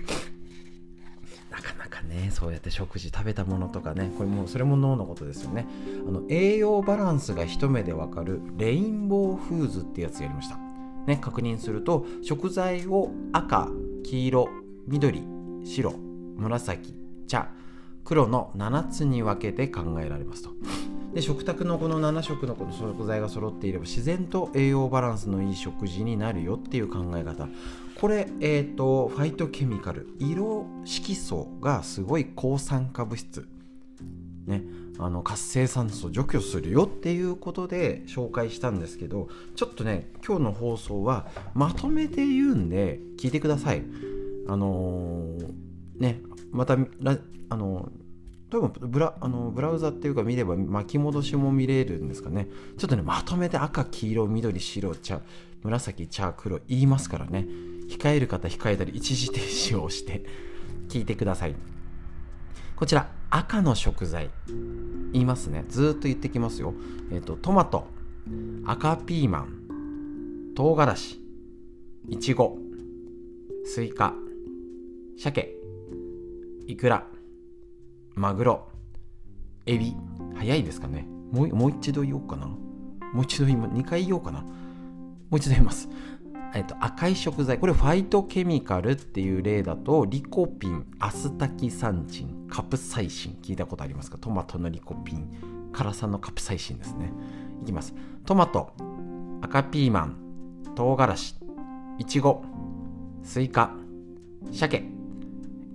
なかなかねそうやって食事食べたものとかねこれもそれも脳のことですよね。あの栄養バランスが一目でわかるレインボーフーズってやつやりました。ね、確認すると食材を赤黄色緑白紫茶黒の7つに分けて考えられますと。で食卓のこの7色のこの食材が揃っていれば自然と栄養バランスのいい食事になるよっていう考え方。これ、えーと、ファイトケミカル色色素がすごい抗酸化物質。ね。あの活性酸素を除去するよっていうことで紹介したんですけどちょっとね今日の放送はまとめて言うんで聞いてください。あのー、ねまたあのー多分ブラあのブラウザっていうか見れば巻き戻しも見れるんですかね。ちょっとねまとめて赤黄色緑白茶紫茶黒言いますからね。控える方控えたり一時停止をして聞いてください。こちら赤の食材。言いますね。ずっと言ってきますよ。えっ、ー、とトマト赤ピーマン唐辛子いちごスイカ鮭イクラマグロエビ。早いですかね。もうもう一度言おうかな。もう一度言い2回言おうかな。もう一度言います。えっと、赤い食材。これファイトケミカルっていう例だとリコピンアスタキサンチンカプサイシン。聞いたことありますか？トマトのリコピン。辛さのカプサイシンですね。いきます。トマト赤ピーマン唐辛子いちごスイカ鮭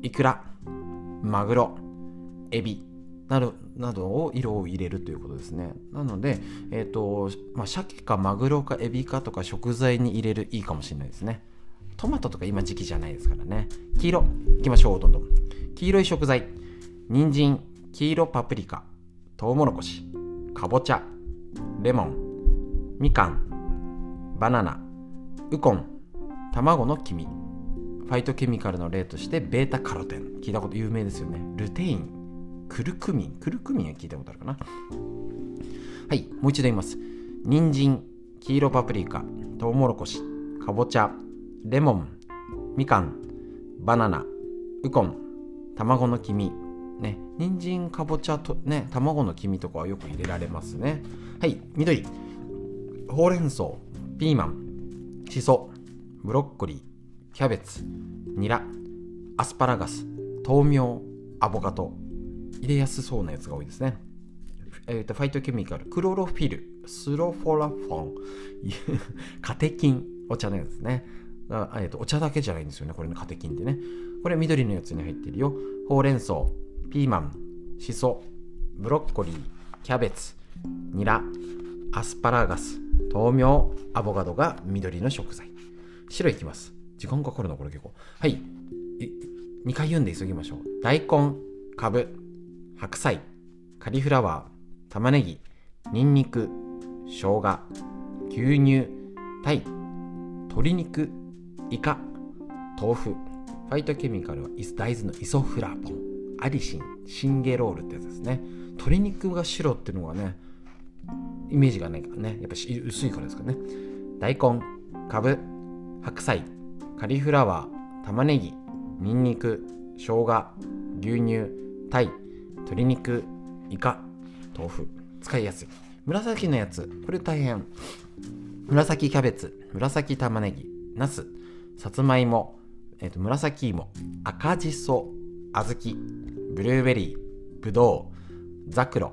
イクラマグロエビ。などなどを色を入れるということですね。なので、えーとまあ、鮭かマグロかエビかとか食材に入れるいいかもしれないですね。トマトとか今時期じゃないですからね。黄色いきましょうどんどん。黄色い食材。人参黄色パプリカ。トウモロコシ。かぼちゃ。レモン。みかん。バナナ。ウコン。卵の黄身。ファイトケミカルの例としてベータカロテン。聞いたこと有名ですよね。ルテイン。クルクミンクルクミンは聞いたことあるかな？はいもう一度言います。人参黄色パプリカトウモロコシかぼちゃレモンみかんバナナウコン卵の黄身。ね人参かぼちゃとね卵の黄身とかはよく入れられますね。はい緑。ほうれん草ピーマンしそブロッコリーキャベツニラアスパラガス豆苗アボカド。入れやすそうなやつが多いですね。えーと、ファイトケミカル、クロロフィル、スロフォラフォン、カテキン、お茶のやつですね。あえーと、お茶だけじゃないんですよね、これのカテキンってね。これ緑のやつに入ってるよ。ほうれん草、ピーマン、しそ、ブロッコリー、キャベツ、ニラ、アスパラガス、豆苗、アボカドが緑の食材。白いきます。時間かかるな、これ結構。はい。2回言うんで急ぎましょう。大根、かぶ、白菜、カリフラワー、玉ねぎ、にんにく、生姜、牛乳、鯛、鶏肉、イカ、豆腐、ファイトケミカルは大豆のイソフラボン、アリシン、シンゲロールってやつですね。鶏肉が白っていうのがね、イメージがないからね、やっぱ薄いからですかね。大根、かぶ、白菜、カリフラワー、玉ねぎ、にんにく、生姜、牛乳、鯛、鶏肉イカ豆腐使いやすい。紫のやつ。これ大変。紫キャベツ紫玉ねぎナスさつまいも、えーと、紫芋赤じそ小豆ブルーベリーぶどうザクロ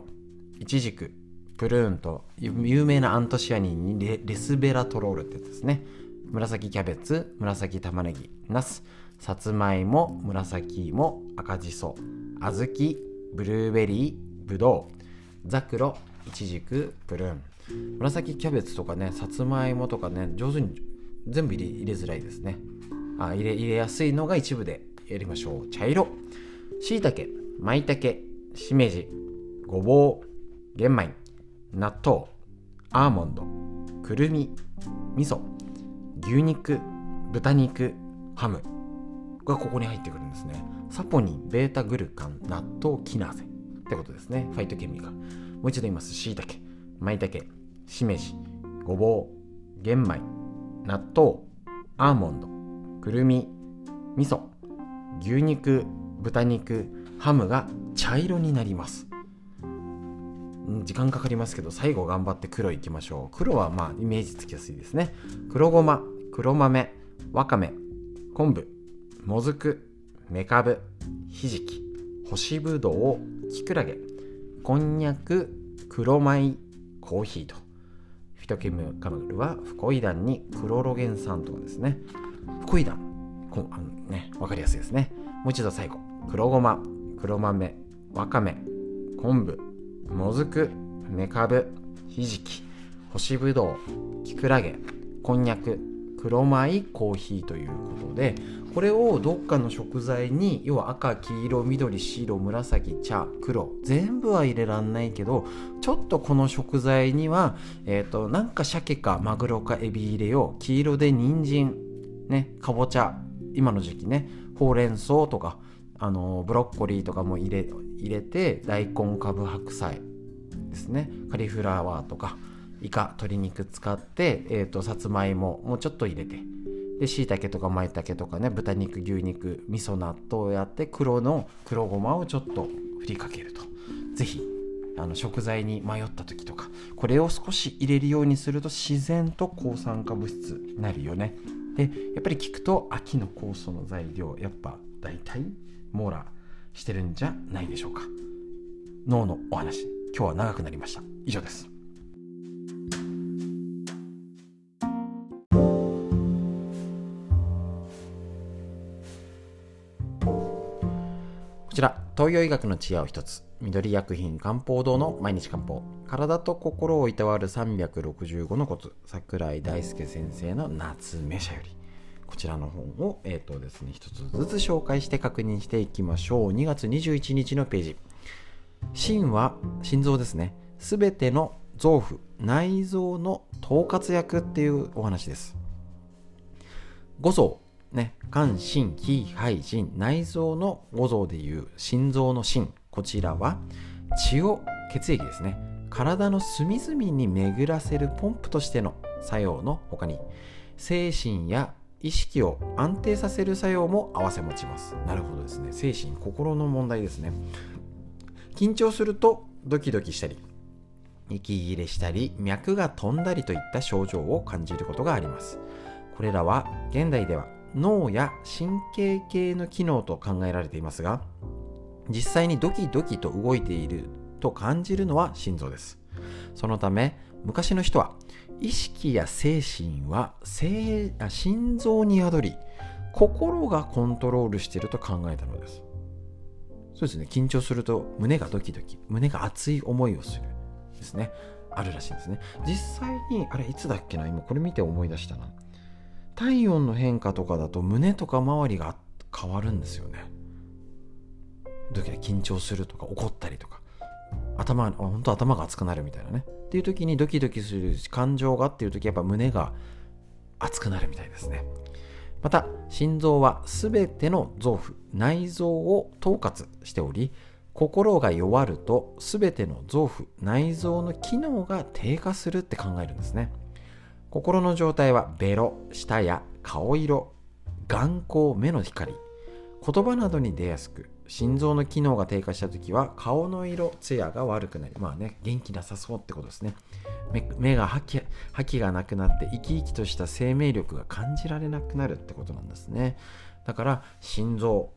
イチジクプルーンと有名なアントシアニンにレスベラトロールってやつですね。紫キャベツ紫玉ねぎナスさつまいも紫芋赤じそ小豆ブルーベリーぶどうザクロイチジクプルーン。紫キャベツとかねさつまいもとかね上手に全部入れ入れづらいですね。あ入れ入れやすいのが一部でやりましょう。茶色。しいたけまいたけしめじごぼう玄米納豆アーモンドくるみ味噌牛肉豚肉ハムがここに入ってくるんですね。サポニン、ベータグルカン、納豆、キナーゼってことですね。ファイトケミカ。ル。もう一度言います。しいたけ、まいたけ、しめじ、ごぼう、玄米、納豆、アーモンド、くるみ、味噌、牛肉、豚肉、ハムが茶色になります。時間かかりますけど、最後頑張って黒いきましょう。黒はまあイメージつきやすいですね。黒ごま、黒豆、わかめ、昆布、もずく、めかぶひじき干しぶどうきくらげこんにゃく黒米コーヒーと。フィトケムカムルはフコイダンにクロロゲン酸とかですね。フコイダンこあのね分かりやすいですね。もう一度最後黒ごま黒豆わかめ昆布もずくめかぶひじき干しぶどうきくらげこんにゃく黒米コーヒーということでこれをどっかの食材に要は赤黄色緑白紫茶黒全部は入れらんないけどちょっとこの食材には、えーと、なんか鮭かマグロかエビ入れよう黄色で人参ねかぼちゃ今の時期ねほうれん草とかあのブロッコリーとかも入れ入れて大根かぶ白菜ですねカリフラワーとか。イカ鶏肉使って、えーと、さつまいももうちょっと入れて。で椎茸とか舞茸とかね豚肉牛肉味噌納豆をやって黒の黒ごまをちょっと振りかけると。是非あの食材に迷った時とかこれを少し入れるようにすると自然と抗酸化物質になるよね。でやっぱり聞くと秋の酵素の材料やっぱ大体網羅してるんじゃないでしょうか。脳のお話。今日は長くなりました。以上です。ちら、東洋医学の知恵を一つ、緑薬品漢方堂の毎日漢方、体と心をいたわる365のコツ、桜井大輔先生の夏目社より、こちらの本を、えっ、ー、とですね、一つずつ紹介して確認していきましょう。2月21日のページ。心は、心臓ですね。すべての臓腑、内臓の統括役っていうお話です。五臓、ね、肝、心、脾、肺、腎、内臓の五臓でいう心臓の心、こちらは血を、血液ですね、体の隅々に巡らせるポンプとしての作用の他に、精神や意識を安定させる作用も併せ持ちます。なるほどですね。精神、心の問題ですね。緊張するとドキドキしたり、息切れしたり、脈が飛んだりといった症状を感じることがあります。これらは現代では脳や神経系の機能と考えられていますが実際にドキドキと動いていると感じるのは心臓です。そのため昔の人は意識や精神は心臓に宿り心がコントロールしていると考えたのです。そうですね。緊張すると胸がドキドキ胸が熱い思いをするですね。あるらしいんですね。実際にあれいつだっけな？今これ見て思い出したな。体温の変化とかだと胸とか周りが変わるんですよね。時々緊張するとか怒ったりとか。頭本当頭が熱くなるみたいなね。っていう時にドキドキするし感情がっていう時やっぱ胸が熱くなるみたいですね。また心臓は全ての臓腑内臓を統括しており心が弱ると全ての臓腑内臓の機能が低下するって考えるんですね。心の状態はベロ、舌や顔色、眼光、目の光、言葉などに出やすく、心臓の機能が低下した時は顔の色、艶が悪くなり、まあね、元気なさそうってことですね。目が覇気覇気がなくなって生き生きとした生命力が感じられなくなるってことなんですね。だから心臓、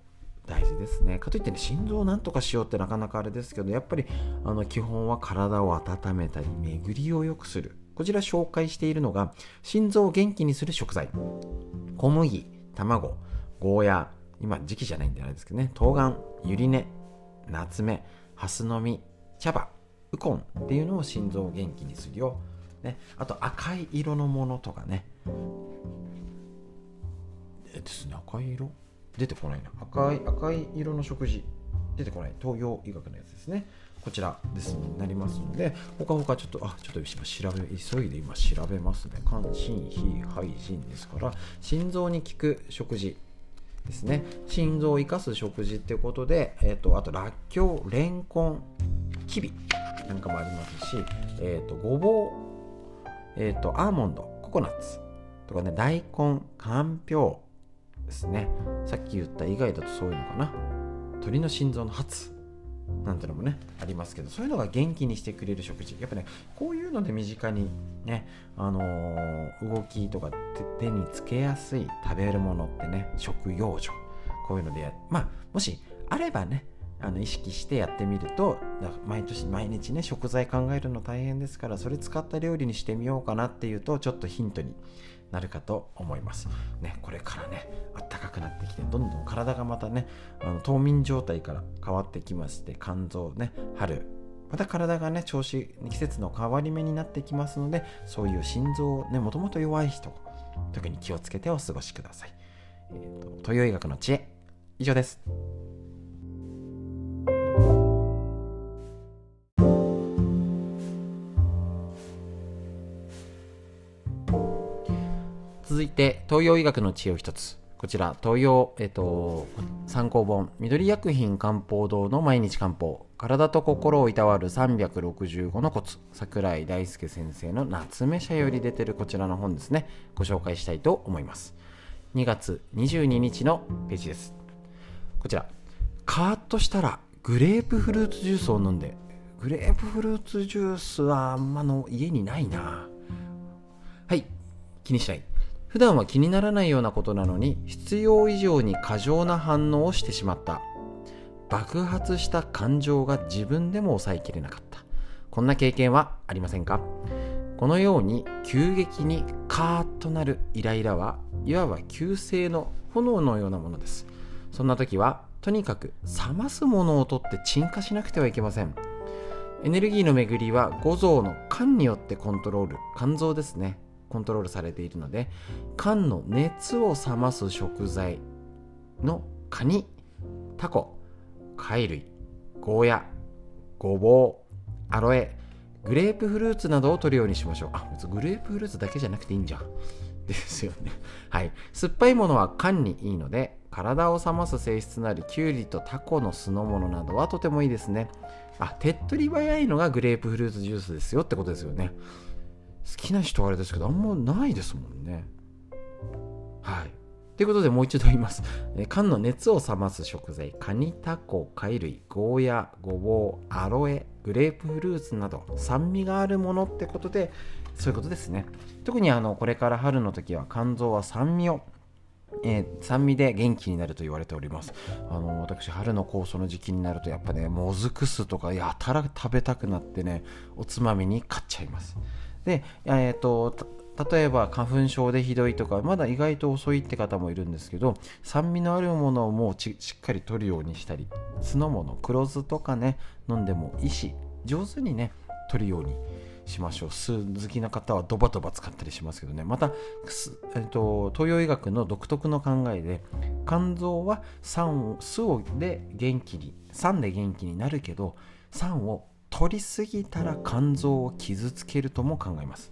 大事ですね。かといってね、心臓をなんとかしようってなかなかあれですけど、やっぱりあの基本は体を温めたり、巡りを良くする。こちら紹介しているのが、心臓を元気にする食材。小麦、卵、ゴーヤー、今時期じゃないんであれですけどね、冬瓜、ゆり根、夏目、ハスの実、茶葉、ウコンっていうのを心臓を元気にするよ。ね、あと赤い色のものとかね。えですね、赤い色？出てこないな。赤い、赤い色の食事。出てこない。東洋医学のやつですね。こちらですになりますので、ほかほかちょっと、あ、ちょっと今調べ、急いで今調べますね。肝、心、脾、肺、腎ですから、心臓に効く食事ですね。心臓を生かす食事ってことで、えっ、ー、と、あと、らっきょう、れんこん、きびなんかもありますし、えっ、ー、と、ごぼう、えっ、ー、と、アーモンド、ココナッツとかね、大根、かんぴょうですね。さっき言った以外だとそういうのかな。鳥の心臓のハツなんてのもねありますけどそういうのが元気にしてくれる食事。やっぱねこういうので身近にねあのー、動きとか手につけやすい食べるものってね食用所こういうのでまあもしあればねあの意識してやってみると毎年毎日ね食材考えるの大変ですからそれ使った料理にしてみようかなっていうとちょっとヒントになるかと思います。ね、これからね、暖かくなってきて、どんどん体がまたね、あの冬眠状態から変わってきまして、肝臓ね、春、また体がね、調子、季節の変わり目になってきますので、そういう心臓、ね、もともと弱い人、特に気をつけてお過ごしください、えーと、東洋医学の知恵以上ですて東洋医学の知恵を一つ。こちら東洋、えっと、参考本。緑薬品漢方堂の毎日漢方。体と心をいたわる365のコツ。桜井大輔先生の夏目社より出てるこちらの本ですね。ご紹介したいと思います。2月22日のページです。こちら。カーッとしたらグレープフルーツジュースを飲んで。グレープフルーツジュースはあんまの家にないな。はい。気にしない。普段は気にならないようなことなのに必要以上に過剰な反応をしてしまった。爆発した感情が自分でも抑えきれなかった。こんな経験はありませんか？このように急激にカーッとなるイライラはいわば急性の炎のようなものです。そんな時はとにかく冷ますものを取って鎮火しなくてはいけません。エネルギーの巡りは五臓の肝によってコントロール。肝臓ですね。コントロールされているので缶の熱を冷ます食材のカニタコ貝類ゴーヤごぼうアロエグレープフルーツなどを取るようにしましょう。あ別グレープフルーツだけじゃなくていいんじゃん。ですよね。はい。酸っぱいものは缶にいいので体を冷ます性質のあるキュウリとタコの酢の物などはとてもいいですね。あ手っ取り早いのがグレープフルーツジュースですよってことですよね。好きな人はあれですけどあんまないですもんねはいということでもう一度言います。缶の熱を冷ます食材、カニ、タコ、貝類、ゴーヤ、ごぼう、アロエ、グレープフルーツなど酸味があるものってことで、そういうことですね。特にあのこれから春の時は肝臓は酸味をえー、酸味で元気になると言われておりますあの私春の酵素の時期になるとやっぱねもずく酢とかやたら食べたくなってねおつまみに買っちゃいますで、えーと、例えば花粉症でひどいとかまだ意外と遅いって方もいるんですけど酸味のあるものをもうしっかり取るようにしたり酢の物黒酢とかね飲んでもいいし上手にね取るようにしましょう。酢好きな方はドバドバ使ったりしますけどね。また、えーと、東洋医学の独特の考えで肝臓は酸を酢をで元気に酸で元気になるけど酸を取りすぎたら肝臓を傷つけるとも考えます。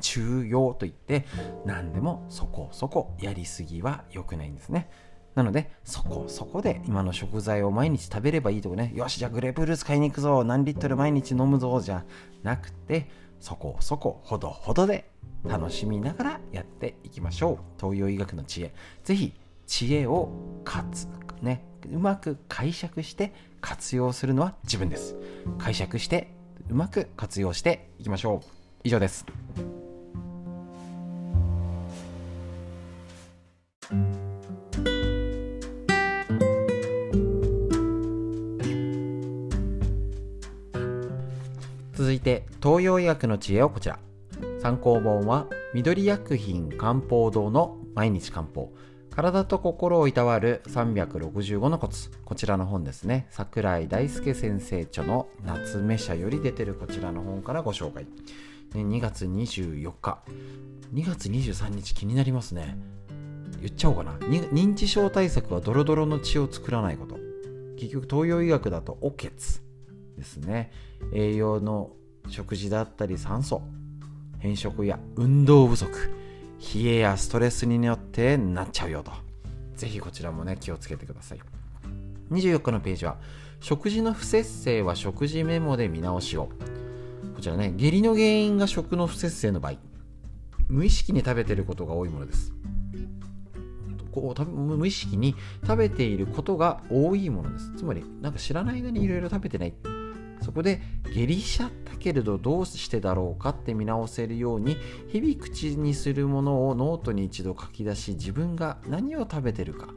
中庸といって何でもそこそこやりすぎは良くないんですね。なのでそこそこで今の食材を毎日食べればいいとかねよしじゃあグレープフルーツ買いに行くぞ何リットル毎日飲むぞじゃなくてそこそこほどほどで楽しみながらやっていきましょう。東洋医学の知恵。ぜひ知恵をかつ。ねうまく解釈して活用するのは自分です。解釈してうまく活用していきましょう。以上です。続いて東洋医学の知恵をこちら。参考本は緑薬品漢方堂の毎日漢方。体と心をいたわる365のコツ。こちらの本ですね。桜井大輔先生著の夏目社より出てるこちらの本からご紹介。2月24日。2月23日気になりますね。言っちゃおうかな。認知症対策はドロドロの血を作らないこと。結局東洋医学だとおけつですね。栄養の食事だったり酸素変色や運動不足。冷えやストレスによってなっちゃうよと。ぜひこちらもね、気をつけてください。24日のページは、食事の不節制は食事メモで見直しを。こちらね、下痢の原因が食の不節制の場合、無意識に食べていることが多いものです。こう無意識に食べていることが多いものです。つまり、なんか知らない間にいろいろ食べてない。そこで下痢しちゃったけれどどうしてだろうかって見直せるように日々口にするものをノートに一度書き出し自分が何を食べてるか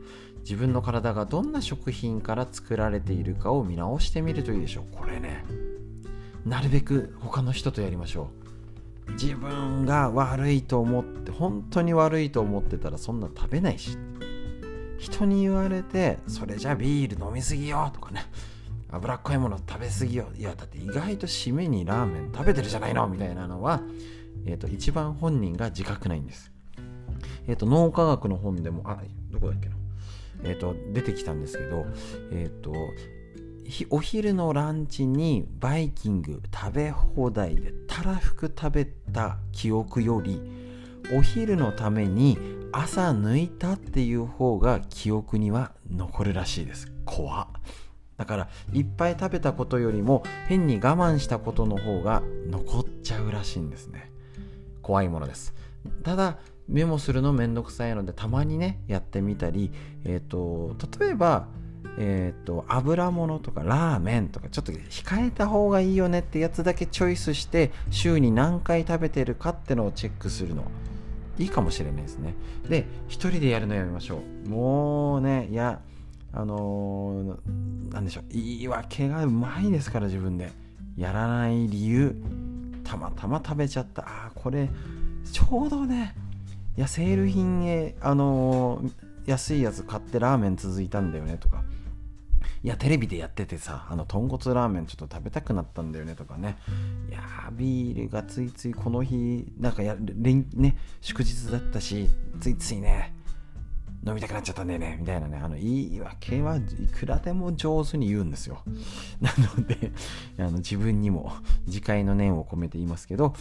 自分の体がどんな食品から作られているかを見直してみるといいでしょう。これねなるべく他の人とやりましょう。自分が悪いと思って本当に悪いと思ってたらそんな食べないし。人に言われてそれじゃビール飲みすぎよとかね。脂っこいもの食べ過ぎよ。いやだって意外と締めにラーメン食べてるじゃないの。みたいなのは、えーと、一番本人が自覚ないんです。えっ、と脳科学の本でもあどこだっけな。えっ、と出てきたんですけどえっ、とお昼のランチにバイキング食べ放題でたらふく食べた記憶よりお昼のために朝抜いたっていう方が記憶には残るらしいです。怖っ。だからいっぱい食べたことよりも変に我慢したことの方が残っちゃうらしいんですね。怖いものです。ただメモするのめんどくさいのでたまにねやってみたりえっ、ー、と例えばえっ、ー、と油物とかラーメンとかちょっと控えた方がいいよねってやつだけチョイスして週に何回食べてるかってのをチェックするの。いいかもしれないですね。で一人でやるのやめましょう。もうねいやあのー、なんでしょう。言い訳がうまいですから自分で。やらない理由。たまたま食べちゃった。あこれちょうどね。いやセール品へあのー、安いやつ買ってラーメン続いたんだよねとか。いやテレビでやっててさあの豚骨ラーメンちょっと食べたくなったんだよねとかね。いやビールがついついこの日なんかやね祝日だったしついついね飲みたくなっちゃったんだよねみたいなねあの言い訳はいくらでも上手に言うんですよ。なのであの自分にも自戒の念を込めて言いますけど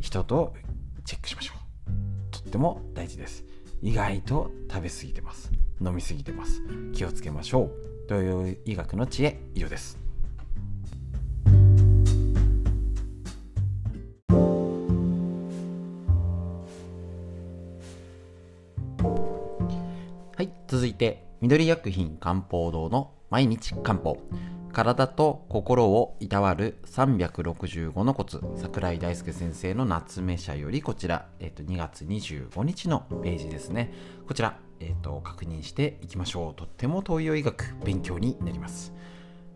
人とチェックしましょう。とっても大事です。意外と食べ過ぎてます。飲み過ぎてます。気をつけましょう。という医学の知恵以上です。続いて緑薬品漢方堂の毎日漢方。体と心をいたわる365のコツ桜井大輔先生の夏目社よりこちら、えっと、2月25日のページですね。こちら、えっと、確認していきましょう。とっても東洋医学勉強になります。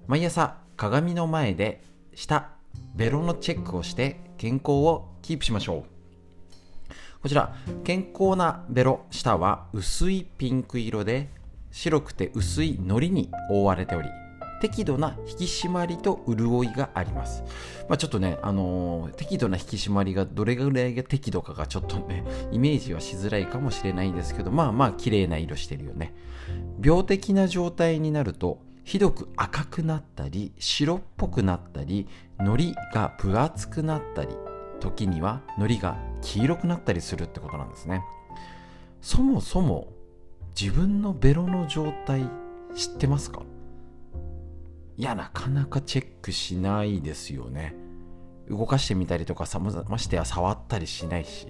毎朝鏡の前で舌ベロのチェックをして健康をキープしましょう。こちら健康なベロ舌は薄いピンク色で白くて薄い糊に覆われており適度な引き締まりと潤いがあります。まあ、ちょっとね、あのー、適度な引き締まりがどれぐらいが適度かがちょっとね、イメージはしづらいかもしれないんですけど、まあまあ綺麗な色してるよね。病的な状態になると、ひどく赤くなったり、白っぽくなったり、糊が分厚くなったり、時には糊が黄色くなったりするってことなんですね。そもそも自分のベロの状態知ってますか？いや、なかなかチェックしないですよね。動かしてみたりとかさ、ましてや触ったりしないし。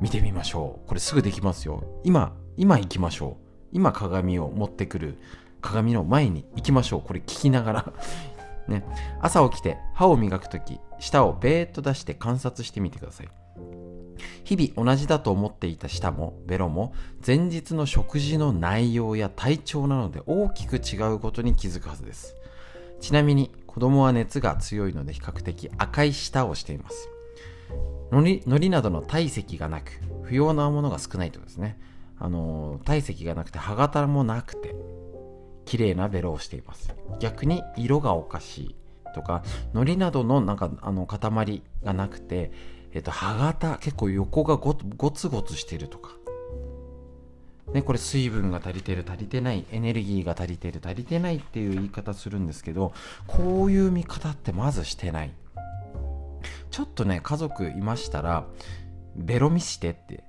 見てみましょう。これすぐできますよ。今、今行きましょう。今鏡を持ってくる鏡の前に行きましょう。これ聞きながら ね。朝起きて歯を磨くとき、舌をベーっと出して観察してみてください。日々同じだと思っていた舌もベロも前日の食事の内容や体調なので大きく違うことに気づくはずです。ちなみに子供は熱が強いので比較的赤い舌をしています。海苔などの体積がなく不要なものが少ないとですね。あの体積がなくて歯型もなくて綺麗なベロをしています。逆に色がおかしい。とか海苔などのなんかあの塊がなくてえっと、歯型、結構横がゴゴツゴツしてるとか。ね、これ水分が足りてる足りてないエネルギーが足りてる足りてないっていう言い方するんですけどこういう見方ってまずしてない。ちょっとね家族いましたらベロ見してって。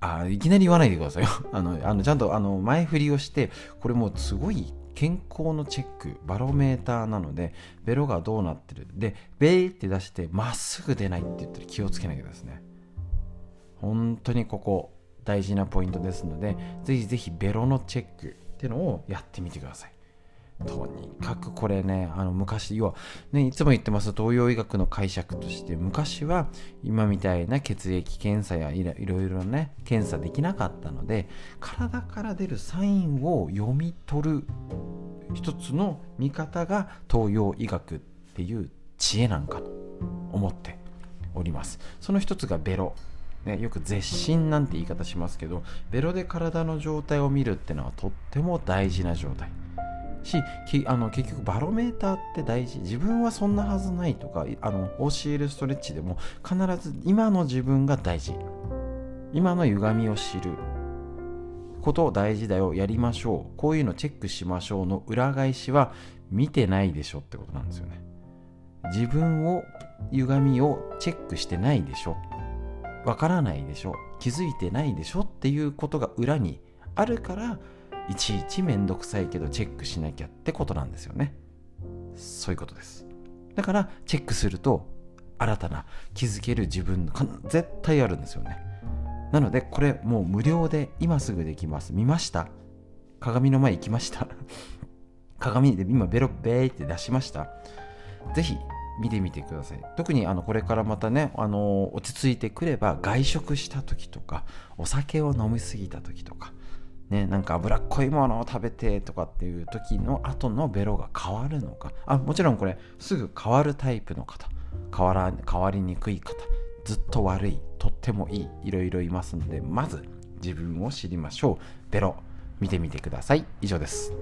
あいきなり言わないでくださいよ。あのあのちゃんとあの前振りをしてこれもうすごい健康のチェックバロメーターなのでベロがどうなってる。でベーって出してまっすぐ出ないって言ったら気をつけなきゃですね。本当にここ大事なポイントですのでぜひぜひベロのチェックっていうのをやってみてください。とにかくこれねあの昔要は、ね、いつも言ってます東洋医学の解釈として昔は今みたいな血液検査やいろいろね検査できなかったので体から出るサインを読み取る一つの見方が東洋医学っていう知恵なんかと思っております。その一つがベロ。ね、よく絶心なんて言い方しますけどベロで体の状態を見るってのはとっても大事な状態。しあの結局バロメーターって大事。自分はそんなはずないとかあの教えるストレッチでも必ず今の自分が大事。今の歪みを知る。こと大事だよ。やりましょう。こういうのチェックしましょうの裏返しは見てないでしょってことなんですよね。自分を歪みをチェックしてないでしょ。わからないでしょ。気づいてないでしょっていうことが裏にあるからいちいちめんどくさいけどチェックしなきゃってことなんですよね。そういうことです。だからチェックすると新たな気づける自分が絶対あるんですよね。なのでこれもう無料で今すぐできます。見ました。鏡の前行きました。鏡で今ベロベーって出しました。ぜひ見てみてください。特にあのこれからまたねあの落ち着いてくれば外食した時とかお酒を飲みすぎた時とかね、なんか脂っこいものを食べてとかっていう時の後のベロが変わるのか。あもちろんこれすぐ変わるタイプの方。変わら変わりにくい方。ずっと悪い。とってもいい。いろいろいますのでまず自分を知りましょう。ベロ見てみてください。以上です。